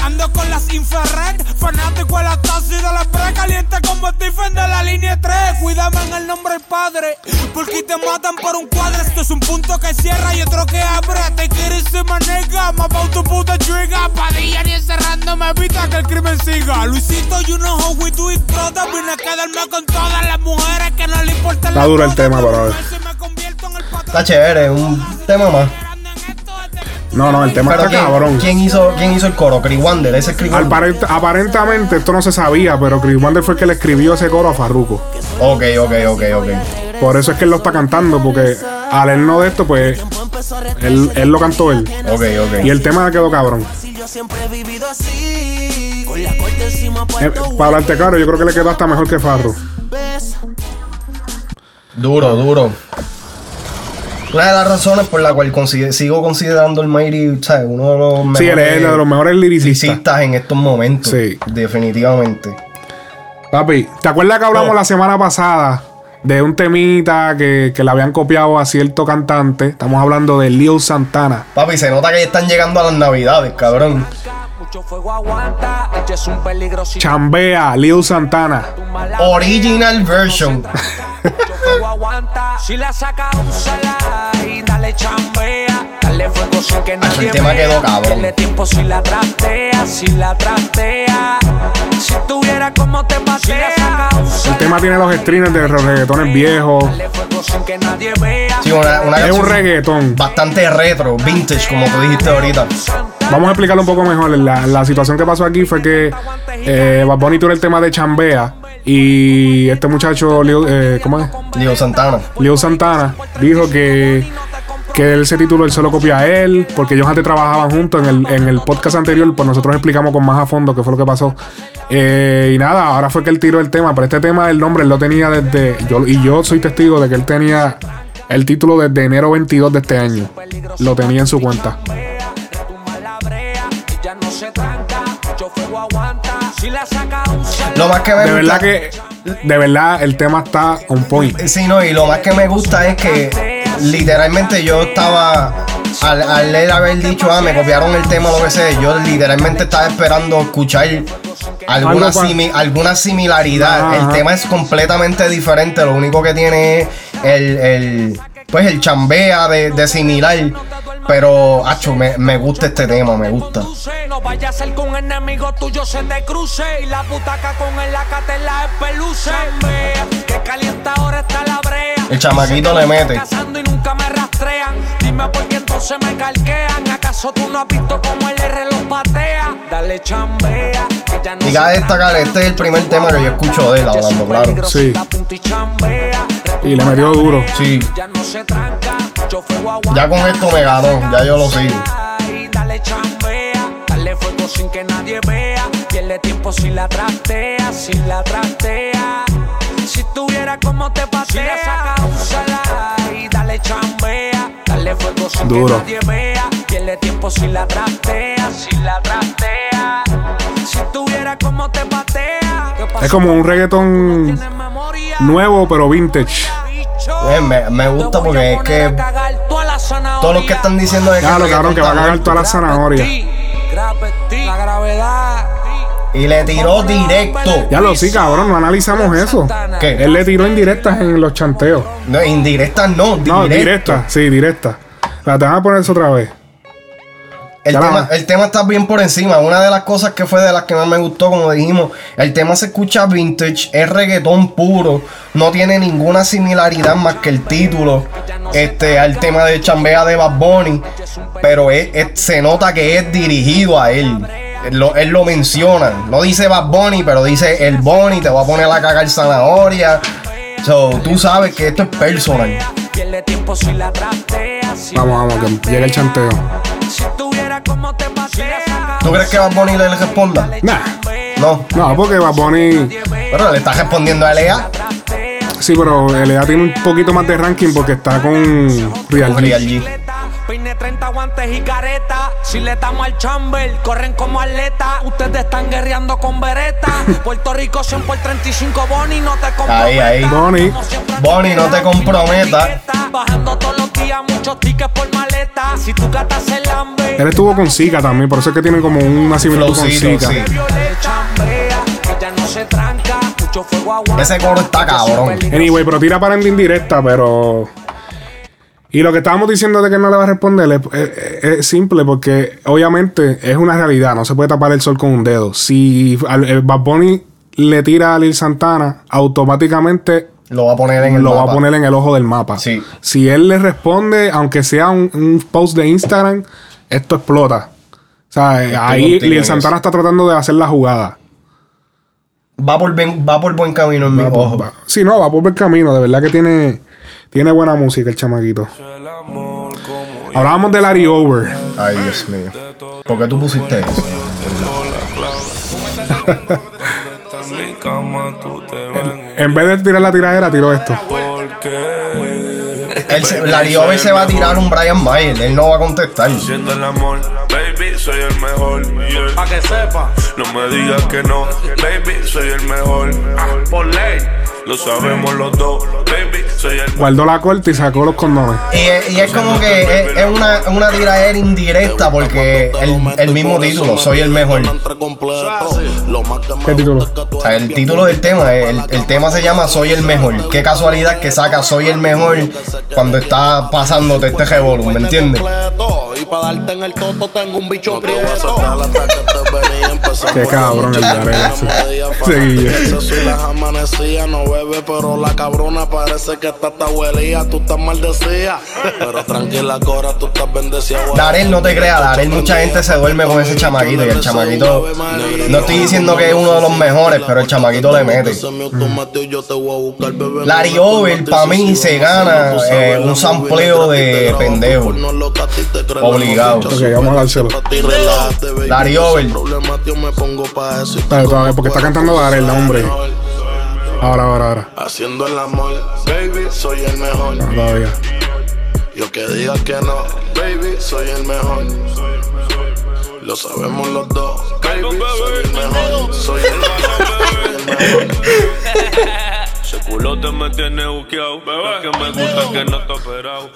Ando con las infrared, fanático de la taza y de la pre caliente como Stephen de la línea 3. Cuídame en el nombre del padre, porque te matan por un cuadro. Esto es un punto que cierra y otro que abre. Te quieres ser manega, más tu puta. Padilla ni encerrando me evita que el crimen siga. Luisito, you know how we do it, brother. Vine a quedarme con todas las mujeres que no le importan Está duro el tema, pero Está chévere, un tema más. No, no, el tema Pero está ¿quién, cabrón. ¿quién hizo, ¿quién hizo el coro? Chris Wander, ese es Chris Wander. Aparent- aparentemente esto no se sabía, pero Chris Wander fue el que le escribió ese coro a Farruko. Ok, ok, ok, ok. Por eso es que él lo está cantando, porque al él no de esto, pues él, él lo cantó él. Ok, ok. Y el tema quedó cabrón. Yo siempre he vivido así. Encima Eh, para hablarte claro, yo creo que le quedó hasta mejor que Farru. ves. Duro, duro. Una de las razones por la cual consider- sigo considerando el Mighty, ¿sabes? Uno de los mejores Sí, él es uno de los mejores lyricistas. lyricistas en estos momentos. Sí. Definitivamente. Papi, ¿te acuerdas que hablamos la semana pasada de un temita que, que le habían copiado a cierto cantante? Estamos hablando de Leo Santana. Papi, se nota que ya están llegando a las navidades, cabrón. Mucho fuego aguanta, ella es un peligro si Chambea, Leo Santana. Original version. Si la saca, úsala y dale chambea. Dale fuego sin que nadie el tema vea. quedó cabrón. Pierde tiempo si la trastea, si la trastea. Si tuviera como te. El tema tiene los streamers de los reggaetones viejos. Dale fuego sin que nadie vea. Sí, una, una Es un reggaetón. bastante retro, vintage, como tú dijiste ahorita. Vamos a explicarlo un poco mejor. La, la situación que pasó aquí fue que eh, Bad Bunny tuvo el tema de Chambea. Y este muchacho, Leo, eh, ¿cómo es? Leo Santana. Leo Santana dijo que, que él ese título él solo copia a él, porque ellos antes trabajaban juntos. En el, en el podcast anterior, pues nosotros explicamos con más a fondo qué fue lo que pasó. Eh, y nada, ahora fue que él tiró el tema, pero este tema, el nombre, él lo tenía desde. Yo, y yo soy testigo de que él tenía el título desde enero 22 de este año. Lo tenía en su cuenta. Se tranca, mucho fuego aguanta. Si la saca, úsala. Lo más que me De gusta. verdad que. De verdad, el tema está on point. Sí, no, y lo más que me gusta es que literalmente yo estaba. Al, al él haber dicho, ah, me copiaron el tema, lo que sea, yo literalmente estaba esperando escuchar alguna, Algo pa- simi- alguna similaridad. Ajá, el tema es completamente diferente, lo único que tiene es el, el pues el chambea de, de similar. Pero, acho, me, me gusta este tema, me gusta. No vaya a ser un enemigo tuyo se te cruce y la butaca con el acate la espeluce. Que calienta ahora está la brea. El chamaquito le mete. Cazando y nunca me rastrean. Dime por qué entonces me calquean. ¿Acaso tú no has visto cómo el R los patea? Dale chambea, Y cabe destacar, este es el primer tema que yo escucho de él hablando, claro. Sí. Y le metió duro. Sí, ya no se tranca. Ya con esto me ganó, ya yo lo sigo. Dale chambea, dale fuego sin que nadie vea. Pierde tiempo si la trastea, si la trastea. Si tuviera como te la saca, úsala. Y dale chambea, dale fuego sin Duro. que nadie vea. Pierde tiempo si la trastea, si la trastea. Si tuviera como te patea. Es como un reggaetón nuevo, pero vintage. Eh, me, me gusta porque es que todos los que están diciendo de que Claro, cabrón, que va a cagar toda la zanahoria. La gravedad. Y le tiró directo. Ya lo sí, cabrón, no analizamos eso. ¿Qué? Él le tiró indirectas en los chanteos. No, indirectas no, No, directo. directa, sí, directa. La te van a poner eso otra vez. El tema, el tema está bien por encima. Una de las cosas que fue de las que más me gustó, como dijimos, el tema se escucha vintage, es reggaetón puro, no tiene ninguna similaridad más que el título este, al tema de Chambea de Bad Bunny, pero es- es- se nota que es dirigido a él. Él lo, él lo menciona, no dice Bad Bunny, pero dice el Bunny, te va a poner a cagar zanahoria. So, tú sabes que esto es personal. Vamos, vamos, que llega el chanteo. ¿Tú crees que Bad Bunny le responda? Nah, No, no, porque Bad Bunny. pero le está respondiendo a Lea. Sí, pero LA tiene un poquito más de ranking porque está con Real G. Real G. Peine 30 guantes y careta. Si le damos al chamber, corren como atleta. Ustedes están guerreando con vereta. Puerto Rico 100 por 35 Bonnie, no te comprometas. Ahí, ahí. Bonnie. Bonnie, no te comprometas. Bajando todos los días muchos tickets por maleta. Si tú gatas el hambre. Él estuvo con Zika también, por eso es que tiene como una similitud con Zika. sí. Se. Ese coro está cabrón. Anyway, pero tira para en indirecta, pero. Y lo que estábamos diciendo de que no le va a responder es, es- es simple porque obviamente es una realidad, no se puede tapar el sol con un dedo. Si el Bad Bunny le tira a Lil Santana, automáticamente Lo va a poner en el lo va a poner en el ojo del mapa. Sí. Si él le responde, aunque sea un, un post de Instagram, esto explota. O sea, ahí Lil Santana está tratando de hacer la jugada. Va por, ben- va por buen camino en mi ojo. Va- Sí, no, va por el camino. De verdad que tiene, tiene buena música el chamaquito. Hablábamos de Larry Over. Ay, Dios mío. ¿Por qué tú pusiste eso? En vez de tirar la tiradera, tiró esto. se, Larry Over se va a tirar un Brian Mayer. Él no va a contestar. Haciendo el amor, baby, soy el mejor. Yeah. Pa' que sepa. No me digas que no, baby, soy el mejor. Por ley, lo sabemos los dos, baby, el Guardó la corte y sacó los condones. Y, y es como que es, es una, una tiradera indirecta porque el, el mismo título, soy el mejor. ¿Qué título? O sea, el título del tema, el, el tema se llama Soy el mejor. Qué casualidad que saca Soy el mejor cuando está pasándote este revolú, ¿me entiendes? Para darte en el toto tengo un bicho prieto. Qué cabrón el Darel ese. Seguilla. Si las amanecía, no bebe, pero la cabrona parece que está hasta huelía. Tú estás maldecida, pero tranquila, Cora, tú estás bendecida. Darel, no te creas, Darel, mucha gente se duerme con ese chamaquito y el chamaquito, no estoy diciendo que es uno de los mejores, pero el chamaquito le mete. Larry Over, para mí, se gana eh, un sampleo de pendejo. Obligado. Ok, vamos a dárselo. Larry Over. Dale, porque está cantando Darel, hombre. Ahora, ahora, ahora. Haciendo el amor, baby, soy el mejor. No, todavía. Yo que diga que no, baby, soy el mejor. Lo sabemos los dos, baby, soy el mejor. Soy el mejor. soy el mejor. Ese culote me tiene buqueado. Es que me gusta que no está operado.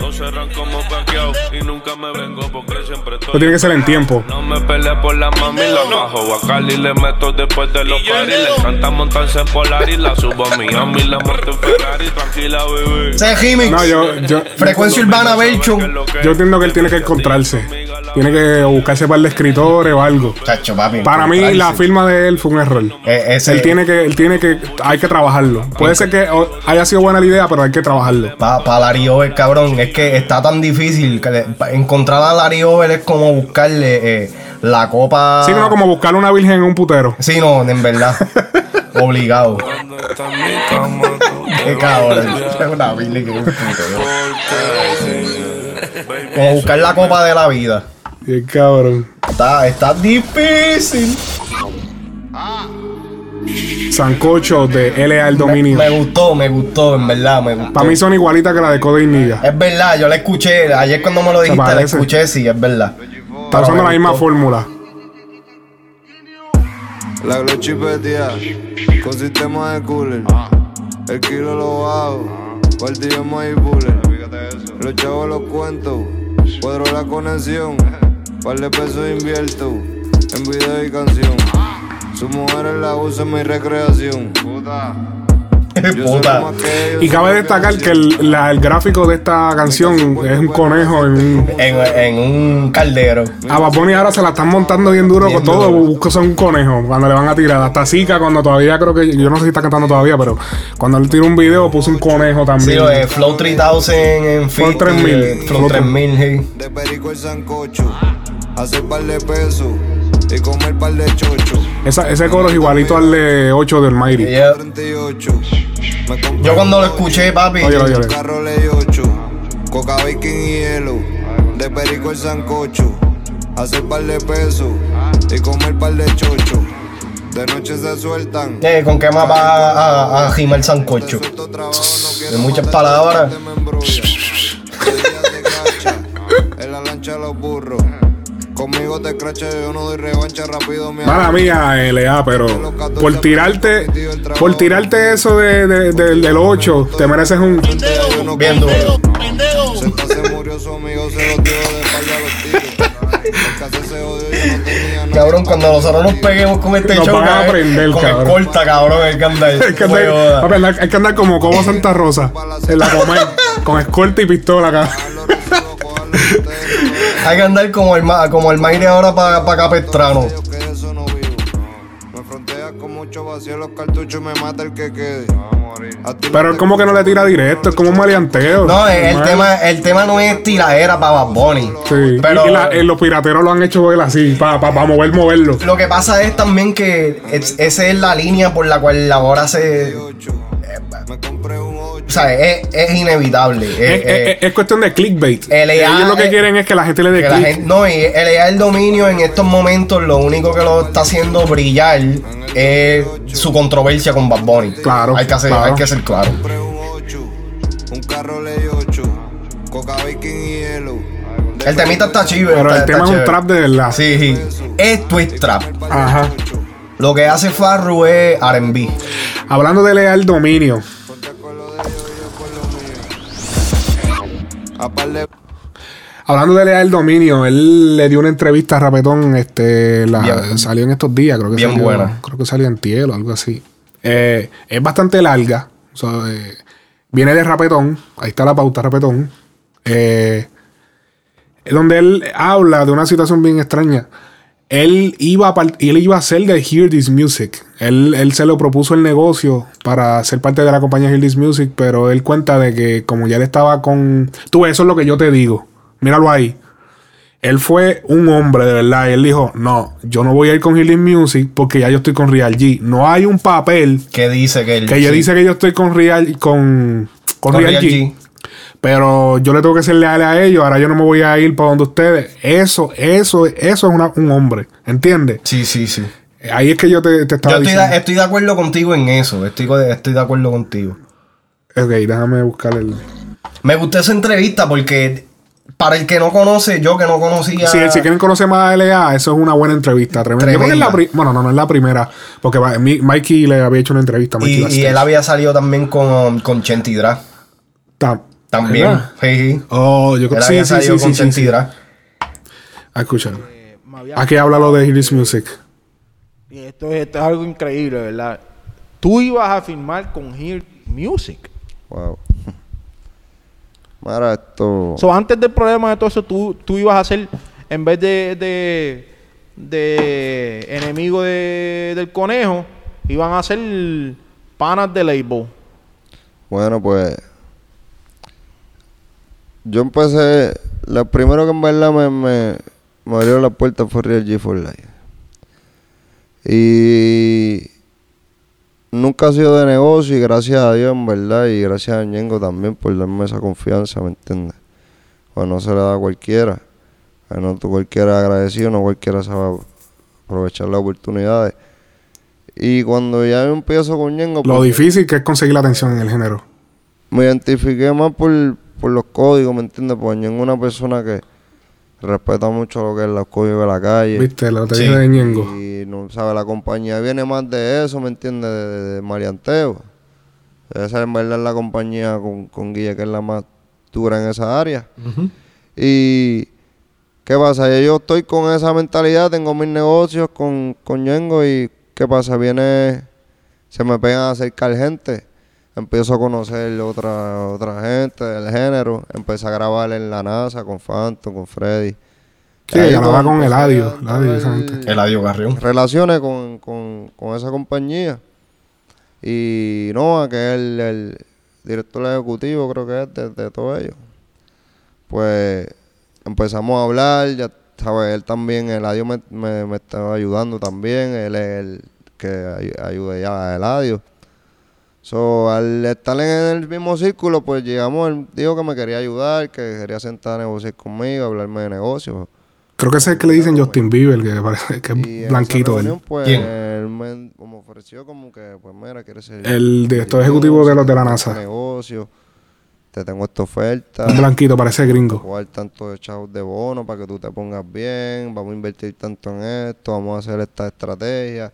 Dos cerran como paqueado. Y nunca me vengo porque siempre estoy. Esto tiene que ser en tiempo. No me peleé por la mami, la bajo a Cali le meto después de los paris. Le encanta montarse en Polar y la subo a Miami, la monto en Ferrari. Tranquila, bebé. Ese remix. No, yo, yo, Frecuencia Urbana Belcho. yo entiendo que él tiene que encontrarse. Tiene que buscarse par de escritores o algo. Chacho, papi. Para mí, la firma de él fue un error. Eh, ese- Él tiene que, él tiene que, hay que trabajarlo. Puede ser que haya sido buena la idea, pero hay que trabajarlo. Para pa Larry Over, cabrón, es que está tan difícil que le- encontrar a Larry Over es como buscarle eh, la copa. Sí, no, como buscar una virgen en un putero. Sí, no, en verdad. Obligado. Qué cabrón. Es una que es un putero. Como buscar la copa de la vida. Y cabrón. Está, está difícil. Sancocho de LA el dominio. Me gustó, me gustó, en verdad, me gustó. Para mí son igualitas que la de Code y Niga. Es verdad, yo la escuché. Ayer cuando me lo dijiste, la escuché, sí, es verdad. Está usando la misma fórmula. La glow chipetea con sistema de cooler. El kilo lo bajo, partimos y bullet. Los chavos los cuento, cuadro la conexión. Par de pesos invierto en video y canción. Su mujer la usa en mi recreación. Puta. Y cabe destacar que el, la- el gráfico de esta canción es un conejo en un. En, en un caldero. A Bad Bunny ahora se la están montando bien duro Bien con todo. duro. Busca son un conejo cuando le van a tirar. Hasta Zika, cuando todavía creo que. Yo no sé si está cantando todavía, pero cuando él tira un video puso un conejo Sí, también. lo de Flow 3000 en Flow Fit, 3000. eh, Flow 3000, sí. De perico el sancocho, hacer par de pesos y comer par de chocho. Esa- ese coro es igualito al de 8 del Mighty. Yeah. 38. Me compré Yo cuando lo escuché, papi. Oye, oye, un oye. carro ley 8. Coca bacon y hielo. De perico el sancocho. Hacer par de pesos y comer par de chocho. De noche se sueltan. Eh, ¿Con qué más va a, a el sancocho? Quiero De muchas palabras. En la lancha los burros. Conmigo te cracha, yo no doy revancha rápido, mi Mala mía, LA, pero por tirarte, por tirarte eso de, de- de- del 8, te mereces un. Bien duro. Zeta se murió, su amigo se lo dio de espalda a los tiros. El caso se odió, yo no tenía nada. Cabrón, cuando nosotros nos peguemos con este Nos show, van a cabrón, aprender, con cabrón. cabrón, hay que andar. Hay que andar, hay que como Cobo Santa Rosa en la comer, con escolta y pistola acá. Hay que andar como el, ma- como el Mayre ahora para acá Pestrano. Yo que de eso no vivo. Me frontea con mucho vacío los cartuchos, me mata el que quede. A ti no Pero es como que no le tira directo, es como un maleanteo. No, el tema, el tema no es tiradera para Bad Bunny. Sí, Pero y, la- eh, los pirateros lo han hecho él así, para mover, moverlo. lo que pasa es también que es- esa es la línea por la cual ahora se. O sea, es, es inevitable. Es- Es, es- es- es cuestión de clickbait. LA Ellos lo que quieren es que la gente le dé que la click. gente- no, y el, el dominio en estos momentos lo único que lo está haciendo brillar es su controversia con Bad Bunny. Claro, Hay que, hacer, claro. hay que ser claro. Compré un 8. Un carro ley 8. Coca bacon y hielo. El temita está chido. Pero está- el tema es un trap de verdad. Sí, sí. Esto es trap. Ajá. Lo que hace Farru es RB. Hablando de leal dominio. Hablando de leal dominio, él le dio una entrevista a Rapetón, este, la, Bien. salió en estos días, creo que Bien salió, buena. creo que salió en Tiel o algo así. Eh, es bastante larga. o sea, eh, viene de Rapetón, ahí está la pauta Rapetón. Eh, donde él habla de una situación bien extraña. Él iba, a él iba a ser de Hear This Music. Él, él se lo propuso el negocio para ser parte de la compañía This Music, pero él cuenta de que como ya él estaba con... Tú, eso es lo que yo te digo. Míralo ahí. Él fue un hombre de verdad. Y él dijo, no, yo no voy a ir con This Music porque ya yo estoy con Real G. No hay un papel Que dice que él. que sí. dice que yo estoy con Real, con, con Con Real Real G, G. Pero yo le tengo que ser leal a ellos. Ahora yo no me voy a ir para donde ustedes. Eso, eso, eso es una- un hombre. ¿Entiendes? Sí, sí, sí. Ahí es que yo te, te estaba Yo estoy diciendo. de, estoy de acuerdo contigo en eso. Estoy, estoy de acuerdo contigo. Ok, déjame buscar el. Me gustó esa entrevista porque para el que no conoce, yo que no conocía. Si, si quieren conocer más a LA, eso es una buena entrevista. Tremenda. Yo creo que es la Tremenda. pri- bueno, no, no es la primera. Porque Mikey le había hecho una entrevista a Mikey y, él había salido también con, con Chenti Dra. Ta- También. Sí, sí. Oh, yo creo que sí, había sí, salido sí, con sí, sí, Chenti sí. Ah, escúchalo. Aquí habla lo de This Music. Y esto, es- esto es algo increíble, ¿verdad? Tú ibas a firmar con Hear Music. Wow. Mira, esto. So, antes del problema de todo eso, tú, tú ibas a ser, en vez de, de, de enemigo de- del conejo, iban a ser panas de label. Bueno, pues. Yo empecé. Lo primero que en verdad me, me, me abrió la puerta fue Real G for Life. Y. Nunca ha sido de negocio y gracias a Dios, en verdad, y gracias a Ñengo también por darme esa confianza, ¿me entiendes? Pues no se le da a cualquiera. Pues no cualquiera agradecido, no cualquiera sabe aprovechar las oportunidades. Y cuando ya empiezo con Ñengo... Lo pues, difícil que es conseguir la atención en el género. me identifiqué más por, por los códigos, ¿me entiendes? Porque Ñengo es una persona que respeta mucho lo que es los códigos de la calle. Viste, dije de Ñengo. Y no sabe, la compañía viene más de eso, ¿me entiendes? De, de, de marianteo. Esa en verdad es la compañía con, con Guille, que es la más dura en esa área. Y ¿qué pasa? Yo estoy con esa mentalidad, tengo mis negocios con, con Ñengo y ¿qué pasa? Viene, se me pegan a acercar gente. Empiezo a conocer otra, otra gente del género. Empecé a grabar en la NASA con Phantom, con Freddy. Sí, grababa como con Eladio, Eladio, esa tener gente. Eladio Garrión. Relaciones con, con, con esa compañía. Y Noah, que es el, el director ejecutivo, creo que es de, de todo ello. Pues empezamos a hablar, ya sabes, él también, Eladio me, me, me estaba ayudando también, él es el que ay- ayuda ya a Eladio. So, al estar en el mismo círculo, pues llegamos, él dijo que me quería ayudar, que quería sentar a negociar conmigo, hablarme de negocios. Creo que ese es el que le dicen Justin Bieber, que parece que Y es blanquito. reunión, él. pues, ¿Quién? él me como ofreció como que, pues mira, quieres ser... El director ejecutivo de los de la NASA. Negocio, te tengo esta oferta. Un blanquito, parece gringo. Dar tanto de chavos de bono para que tú te pongas bien. Vamos a invertir tanto en esto. Vamos a hacer esta estrategia.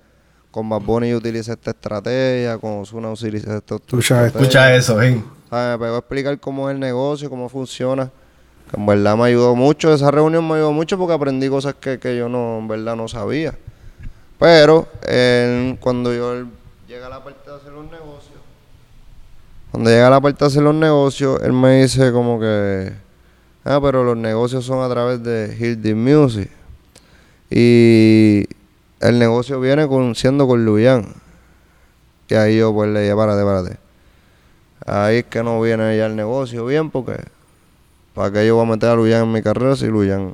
Con Bad Bunny yo utilicé esta estrategia. Con Ozuna utilicé esta esto. Escucha eso, sí. ¿sabes? Me pegó a explicar cómo es el negocio, cómo funciona. Que en verdad me ayudó mucho. Esa reunión me ayudó mucho porque aprendí cosas que, que yo no, en verdad no sabía. Pero él, cuando yo él llega a la parte de hacer los negocios, cuando llega a la parte de hacer los negocios, él me dice como que, ah, pero los negocios son a través de This Music. Y el negocio viene con, siendo con Luyan. Y ahí yo pues le dije, párate, párate. Ahí es que no viene ya el negocio bien porque para que yo voy a meter a Luyan en mi carrera si Luyan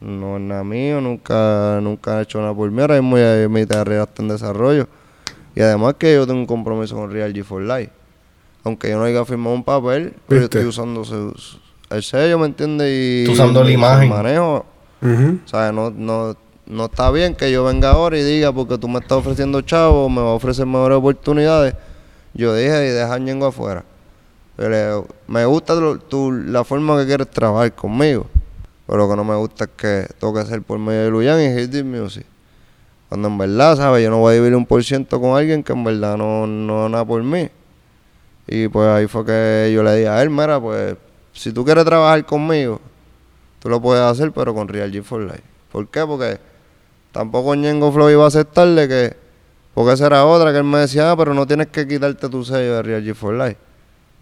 no es nada mío, nunca, nunca ha hecho nada por mí, ahora mismo ya mi carrera está en desarrollo. Y además que yo tengo un compromiso con Real G for Life. Aunque yo no haya firmado un papel, pero yo estoy usando su- su- el sello, ¿me entiendes? Y Tú usando la imagen. manejo. O sea, no, no, no está bien que yo venga ahora y diga porque tú me estás ofreciendo chavo, me va a ofrecer mejores oportunidades. Yo dije y deja Ñengo afuera. Le digo, me gusta tu- la forma que quieres trabajar conmigo. Pero lo que no me gusta es que tengo que hacer por medio de Luyan y Hit Music. Cuando en verdad, ¿sabes? Yo no voy a dividir un por ciento con alguien que en verdad no, no nada por mí. Y pues ahí fue que yo le dije a él, mira, pues si tú quieres trabajar conmigo, tú lo puedes hacer, pero con Real G for Life. ¿Por qué? Porque tampoco Ñengo Flow iba a aceptarle que, porque esa era otra que él me decía, ah, pero no tienes que quitarte tu sello de Real G for Life.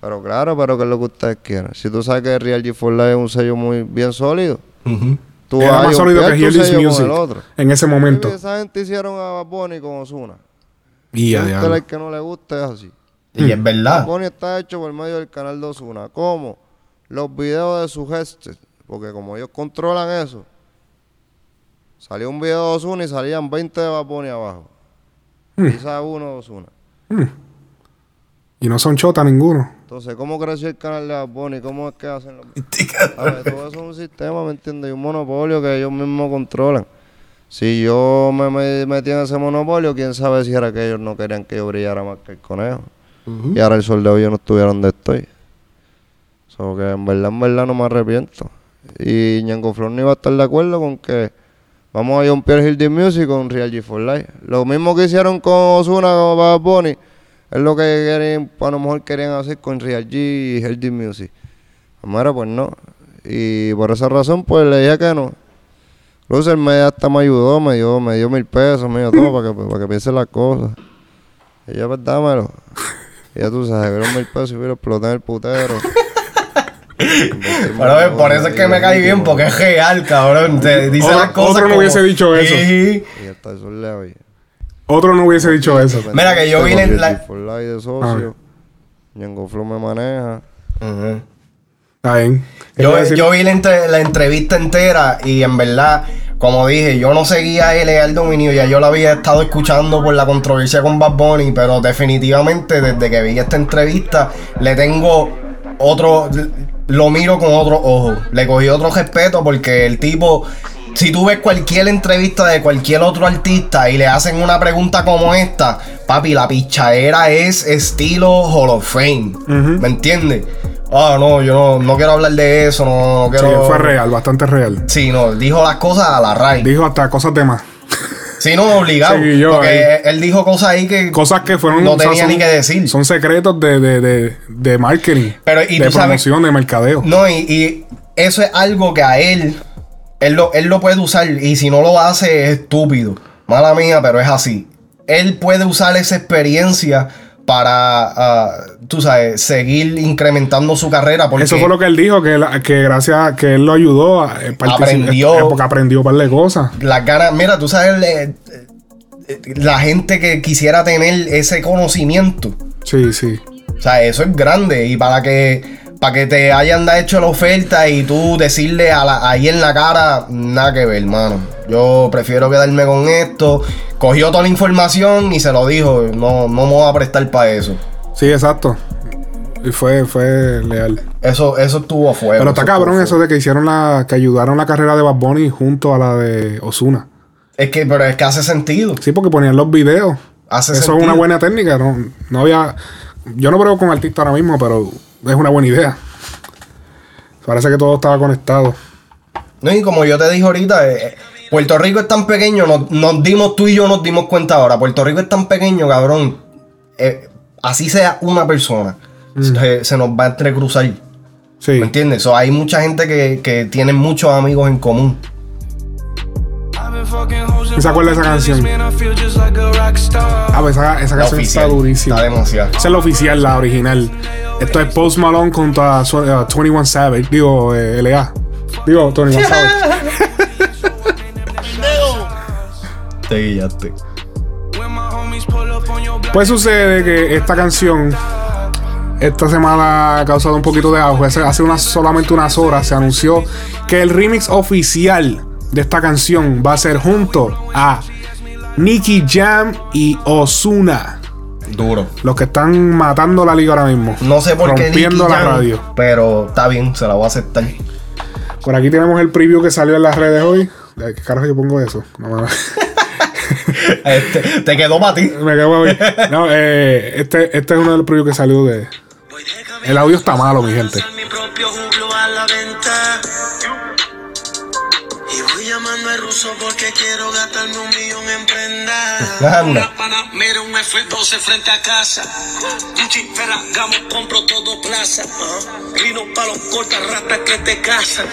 Pero claro, pero que es lo que ustedes quieren. Si tú sabes que Real G for Life es un sello muy bien sólido, tú Era vas a más sólido que con Music el otro. en ese momento. Esa gente hicieron a Bunny con Ozuna. Y a diablo. al que no le guste es así. Y es verdad. Bad Bunny está hecho por medio del canal de Ozuna. ¿Cómo? Los videos de su gestos. Porque como ellos controlan eso, salió un video de Ozuna y salían 20 de Bad Bunny abajo. Quizás uno de Ozuna. Y no son chota ninguno. Entonces, ¿cómo creció el canal de Bad Bunny? ¿Cómo es que hacen los... A ver, todo eso es un sistema, ¿me entiendes? Y un monopolio que ellos mismos controlan. Si yo me, me metí en ese monopolio, quién sabe si era que ellos no querían que yo brillara más que el conejo. Y ahora el sol de hoy yo no estuviera donde estoy. So que en verdad, en verdad no me arrepiento. Y Ñengo Flow no iba a estar de acuerdo con que vamos a John Pierre Hill the Music con Real G for Life. Lo mismo que hicieron con Ozuna con Bad Bunny, es lo que querían, a lo mejor querían hacer con Real G y Hill the Music. Mira, pues no. Y por esa razón, pues le dije que no. Incluso me hasta me ayudó, me dio, me dio mil pesos, me dio todo para que, para que piense las cosas. Y yo, pues dámelo. Y ya tú sabes, vieron mil pesos y vieron explotar el putero. Pero por eso es que me cae bien, porque es real, cabrón. Te dice Otro- las cosas. otro no como- hubiese dicho eso. Sí. Y hasta el. Otro no hubiese dicho eso. Mira que yo vi Tengo en la- de socio. Ñengo Flow me maneja. Está bien. Yo, yo vi la, entre- la entrevista entera y en verdad, como dije, yo no seguía a él al dominio, ya yo lo había estado escuchando por la controversia con Bad Bunny, pero definitivamente desde que vi esta entrevista le tengo otro, lo miro con otro ojo, le cogí otro respeto porque el tipo... Si tú ves cualquier entrevista de cualquier otro artista y le hacen una pregunta como esta, papi, la pichadera es estilo Hall of Fame. ¿Me entiendes? Ah, no, yo no, no quiero hablar de eso, no, no Sí, quiero. fue real, bastante real. Sí, no, dijo las cosas a la raíz. Dijo hasta cosas de más. Sí, no, obligado. Yo porque ahí. él dijo cosas ahí que. Cosas que fueron. No o sea, tenía son- ni que decir. Son secretos de, de, de, de marketing. Pero, y de sabes- promoción, de mercadeo. No, y, y eso es algo que a él, él lo, él lo puede usar. Y si no lo hace, es estúpido. Mala mía, pero es así. Él puede usar esa experiencia para, ah, tú sabes, seguir incrementando su carrera. Porque Eso fue lo que él dijo, que, la- que gracias a que él lo ayudó, a, eh, Aprendió. eh, porque aprendió un par de cosas. las ganas, mira, tú sabes, eh, la gente que quisiera tener ese conocimiento. Sí, sí. O sea, eso es grande. Y para que, para que te hayan hecho la oferta y tú decirle a la- ahí en la cara, nada que ver, hermano. Yo prefiero quedarme con esto. Cogió toda la información y se lo dijo. No, no me voy a prestar para eso. Sí, exacto. Y fue, fue leal. Eso, eso estuvo fuego. Pero está cabrón eso de que hicieron la. que ayudaron la carrera de Bad Bunny junto a la de Osuna. Es que, pero es que hace sentido. Sí, porque ponían los videos. Hace Eso sentido. es una buena técnica. No, no había. Yo no creo con artista ahora mismo, pero es una buena idea. Parece que todo estaba conectado. No, y como yo te dije ahorita, eh, eh, Puerto Rico es tan pequeño, nos, nos dimos, tú y yo nos dimos cuenta ahora. Puerto Rico es tan pequeño, cabrón. eh, así sea una persona, se, se nos va a entrecruzar. Sí. ¿Me entiendes? So, hay mucha gente que, que tiene muchos amigos en común. ¿Y se acuerda de esa canción? Ah, pues esa, esa canción oficial. está durísima. Está demasiado. Esa es la oficial, la original. Esto es Post Malone contra eh, 21 Savage. Digo, eh, LA. Digo, 21 Savage. Te guillaste. Pues sucede que esta canción esta semana ha causado un poquito de auge. Hace, hace unas, solamente unas horas se anunció que el remix oficial de esta canción va a ser junto a Nicky Jam y Osuna. Duro. Los que están matando la liga ahora mismo. No sé por qué Rompiendo Nicky la Jam, radio. Pero está bien, se la voy a aceptar. Por aquí tenemos el preview que salió en las redes hoy. ¿Qué carajo yo pongo eso? No, me- Este, te quedó para ti. Me quedo hoy. No, eh, este, este es uno de los previews que salió de. El audio está malo, mi gente. Al ruso porque quiero gastarme un millón en prendas. Anda. Pana, mira un F12 frente a casa. Gucci, Ferragamo, compro todo plaza. Rino pa' los cortas ratas que te casan.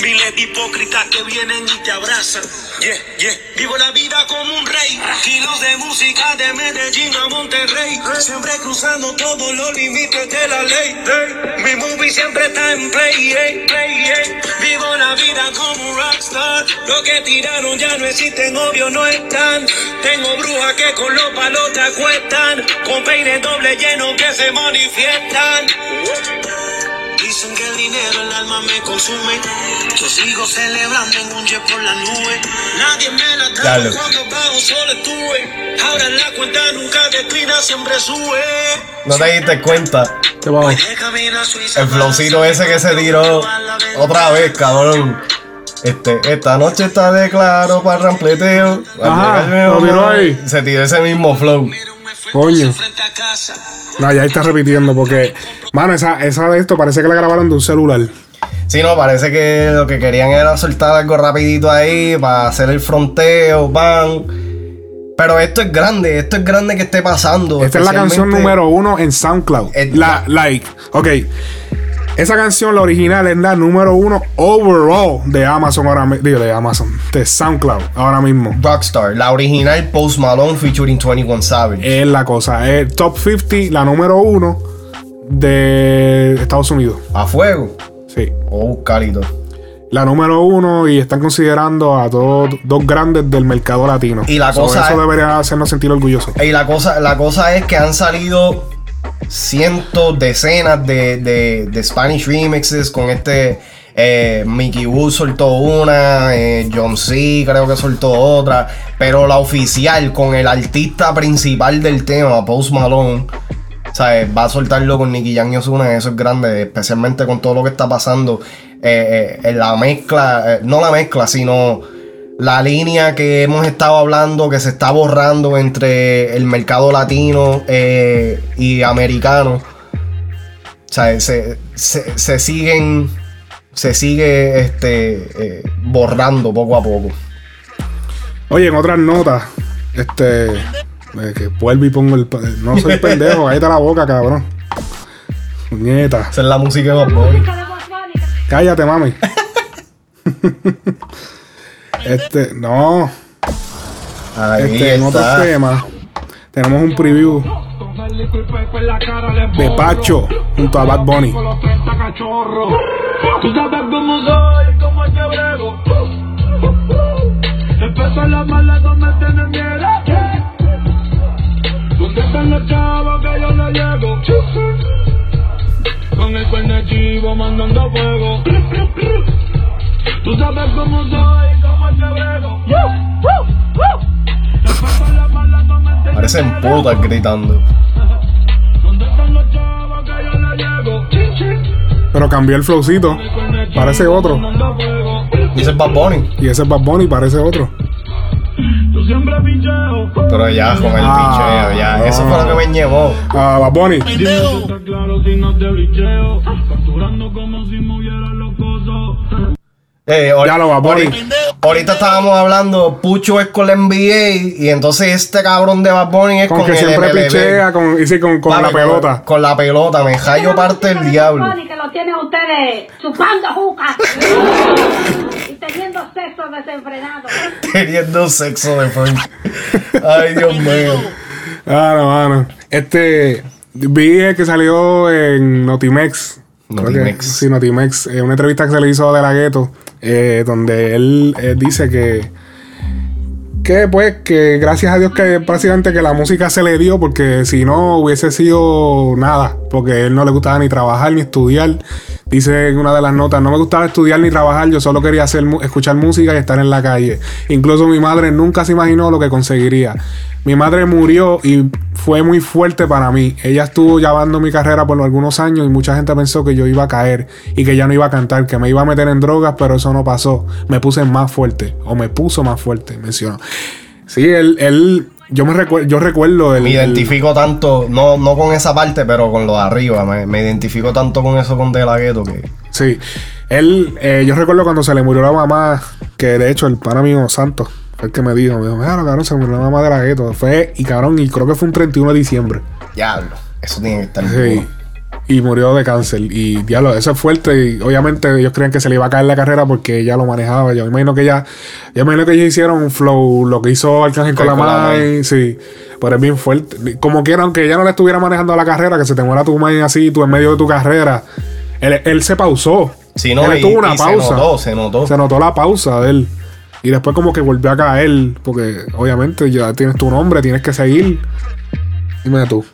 Miles de hipócritas que vienen y te abrazan. Yeah, yeah. Vivo la vida como un rey. Kilos de música de Medellín a Monterrey. Siempre cruzando todos los límites de la ley. Hey. Mi movie siempre está en play. play. Vivo la vida como un rockstar. Lo que tiraron ya no existen, obvio no están. Tengo brujas que con los palos te acuestan. Con peines doble lleno que se manifiestan. Dicen que el dinero el alma me consume. Yo sigo celebrando en un jet por la nube. Nadie me la Dale. trajo cuando bajo solo estuve. Ahora la cuenta nunca declina, siempre sube. No te diste cuenta. El flowcito ese que se tiró otra vez, cabrón. Este, esta noche está de claro para el rampleteo. Ajá, ahí. Se tiró ese mismo flow. Coño. No, ya está repitiendo porque, mano, esa, esa de esto parece que la grabaron de un celular. Sí, no, parece que lo que querían era soltar algo rapidito ahí para hacer el fronteo, van. Pero esto es grande, esto es grande que esté pasando. Esta es la canción número uno en SoundCloud. La, like. Ok. Esa canción, la original, es la número uno overall de Amazon ahora mi- Digo, de Amazon. De SoundCloud ahora mismo. Rockstar, la original Post Malone featuring 21 Savage. Es la cosa. Es top 50, la número uno de Estados Unidos. A fuego. Sí. Oh, carito. La número uno y están considerando a todos dos grandes del mercado latino. Y la So, cosa Eso es- debería hacernos sentir orgullosos. Y la cosa, la cosa es que han salido cientos, decenas de, de, de Spanish remixes con este. eh, Mickey Wood soltó una, eh, John C. creo que soltó otra, pero la oficial con el artista principal del tema, Post Malone, ¿sabes? va a soltarlo con Nicky Jam y Ozuna, eso es grande, especialmente con todo lo que está pasando eh, en la mezcla, no la mezcla, sino la línea que hemos estado hablando que se está borrando entre el mercado latino eh, y americano. O sea, se, se- se siguen. Se sigue este, eh, borrando poco a poco. Oye, en otras notas, este. eh, que vuelvo y pongo el. No soy pendejo, cállate la boca, cabrón. Nieta. Esa es la música de Bunny. Cállate, mami. este, no. Ahí este, en otros está. temas, tenemos un preview de Pacho junto a Bad Bunny. Tú sabes cómo soy, cómo es que brego. Empezó la mala, no me tienen miedo. ¿Dónde están los chavos que yo no llego? Con el cuerno chivo mandando fuego. Tú sabes cómo soy, no Parecen putas gritando. ¿Dónde están los chavos que yo no? Pero cambió el flowcito. Parece otro. Y ese es Bad Bunny. Y ese es Bad Bunny, parece otro. Pero ya con el Ah, picheo, ya. Eso fue lo que me llevó. Ah, Bad Bunny. Eh, Ya lo va, Bunny. ahorita, ahorita estábamos hablando, Pucho es con la NBA y entonces este cabrón de Bad Bunny es Con con, que el siempre MLB. pichea con, y sí, con, con la pelota. Con, la pelota, me hallo parte del diablo. que lo tienen ustedes chupando juca y teniendo sexo desenfrenado. Teniendo sexo de frente. Ay, Dios mío. Ah, no, mano. Este. Vi el que salió en Notimex. Que- Notimex. Sí, Notimex. Eh, una entrevista que se le hizo a De La Ghetto, eh, donde él eh, dice que. Que pues, que gracias a Dios que prácticamente que la música se le dio, porque si no hubiese sido nada, porque a él no le gustaba ni trabajar ni estudiar. Dice en una de las notas, no me gustaba estudiar ni trabajar, yo solo quería hacer, escuchar música y estar en la calle. Incluso mi madre nunca se imaginó lo que conseguiría. Mi madre murió y fue muy fuerte para mí. Ella estuvo llevando mi carrera por algunos años y mucha gente pensó que yo iba a caer y que ya no iba a cantar, que me iba a meter en drogas, pero eso no pasó. Me puse más fuerte o me puso más fuerte, mencionó. Sí, él, él yo me recuerdo, yo recuerdo el, Me identifico tanto, no, no con esa parte, pero con lo de arriba. Me, me identifico tanto con eso con De La Ghetto que. Sí. Él, eh, yo recuerdo cuando se le murió la mamá, que de hecho el pana mío Santos fue el que me dijo, me dijo, mira, cabrón, se murió la mamá de la gueto. Fue, y cabrón, y creo que fue un 31 de diciembre. Diablo, eso tiene que estar Sí. Y murió de cáncer. Y diablo, eso es fuerte. Y obviamente ellos creían que se le iba a caer la carrera porque ella lo manejaba. Yo imagino que ella, yo imagino que ellos hicieron un flow, lo que hizo Arcángel con la May, sí. Pero es bien fuerte. Como quiera, aunque ella no le estuviera manejando la carrera, que se te muera tu May así, tú en medio de tu carrera. Él, él se pausó. Sí, no, él y- tuvo una y se pausa. notó, se notó. Se notó la pausa de él. Y después como que volvió a caer. Porque obviamente ya tienes tu nombre, tienes que seguir. Dime tú.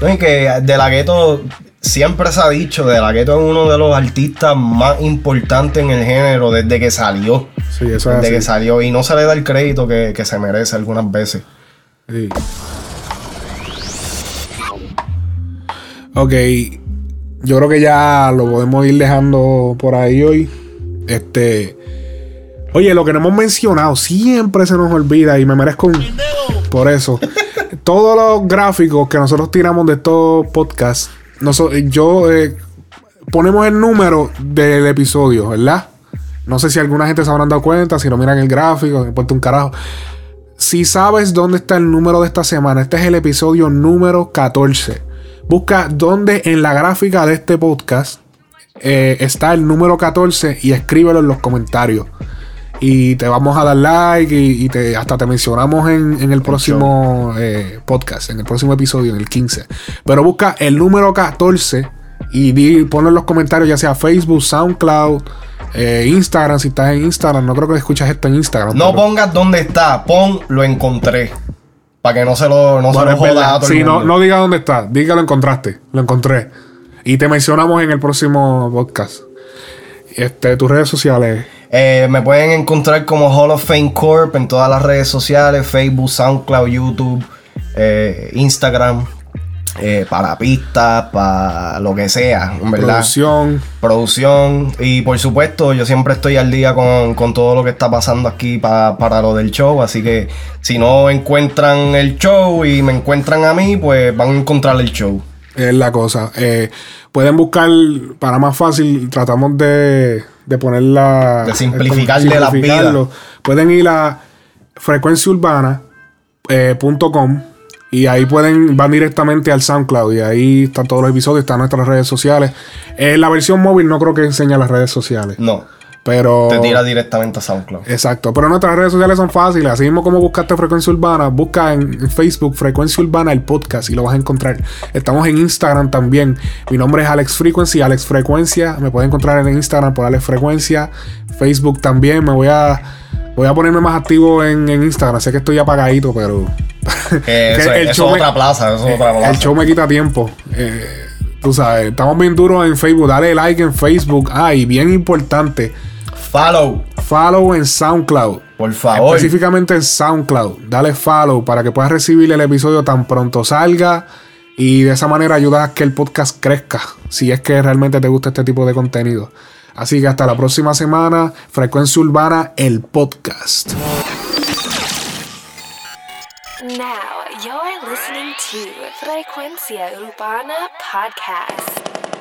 No, y que De La Ghetto siempre se ha dicho, De La Ghetto es uno de los artistas más importantes en el género desde que salió. Sí, eso es Desde que salió. Y no se le da el crédito que, que se merece algunas veces. Sí. Ok, yo creo que ya lo podemos ir dejando por ahí hoy. Este. Oye, lo que no hemos mencionado siempre se nos olvida y me merezco un. Por eso. Todos los gráficos que nosotros tiramos de estos podcasts, yo eh, ponemos el número del episodio, ¿verdad? No sé si alguna gente se habrán dado cuenta, si no miran el gráfico, me importa un carajo. Si sabes dónde está el número de esta semana, este es el episodio número 14. Busca dónde en la gráfica de este podcast eh, está el número 14 y escríbelo en los comentarios. Y te vamos a dar like y, y te, hasta te mencionamos en, en el próximo eh, podcast, en el próximo episodio, en el 15. Pero busca el número 14 y di, ponlo en los comentarios, ya sea Facebook, SoundCloud, eh, Instagram, si estás en Instagram. No creo que escuchas esto en Instagram. No pero- pongas dónde está, pon lo encontré. Para que no se lo, no Bueno, se lo joda a todo Sí, el no, no diga dónde está. Diga lo encontraste. Lo encontré. Y te mencionamos en el próximo podcast. Este, tus redes sociales. Eh, me pueden encontrar como Hall of Fame Corp en todas las redes sociales, Facebook, SoundCloud, YouTube, eh, Instagram, eh, para pistas, para lo que sea, en verdad. Producción. Producción. Y por supuesto, yo siempre estoy al día con, con todo lo que está pasando aquí pa- para lo del show. Así que si no encuentran el show y me encuentran a mí, pues van a encontrar el show. Es la cosa. Eh, pueden buscar, para más fácil, tratamos de, de poner la. De simplificarle la simplificarlo. Pueden ir a frecuenciaurbana.com y ahí pueden, van directamente al SoundCloud y ahí están todos los episodios, están nuestras redes sociales. En la versión móvil no creo que enseñe las redes sociales. No. Pero. Te tira directamente a SoundCloud. Exacto, pero nuestras redes sociales son fáciles. Así mismo como buscaste Frecuencia Urbana, busca en Facebook Frecuencia Urbana el podcast y lo vas a encontrar. Estamos en Instagram también. Mi nombre es Alex Frequency, Alex Frecuencia. Me pueden encontrar en Instagram por Alex Frecuencia. Facebook también. Me voy a voy a ponerme más activo en, en Instagram. Sé que estoy apagadito, pero. Que eso, es- eso es otra plaza, eso es otra plaza. El show me quita tiempo. Eh, tú sabes, estamos bien duros en Facebook. Dale like en Facebook. Ah, y bien importante. Follow. Follow en SoundCloud. Por favor. Específicamente en SoundCloud. Dale follow para que puedas recibir el episodio tan pronto salga. Y de esa manera ayudas a que el podcast crezca. Si es que realmente te gusta este tipo de contenido. Así que hasta la próxima semana. Frecuencia Urbana, el podcast. Now you're listening to Frecuencia Urbana Podcast.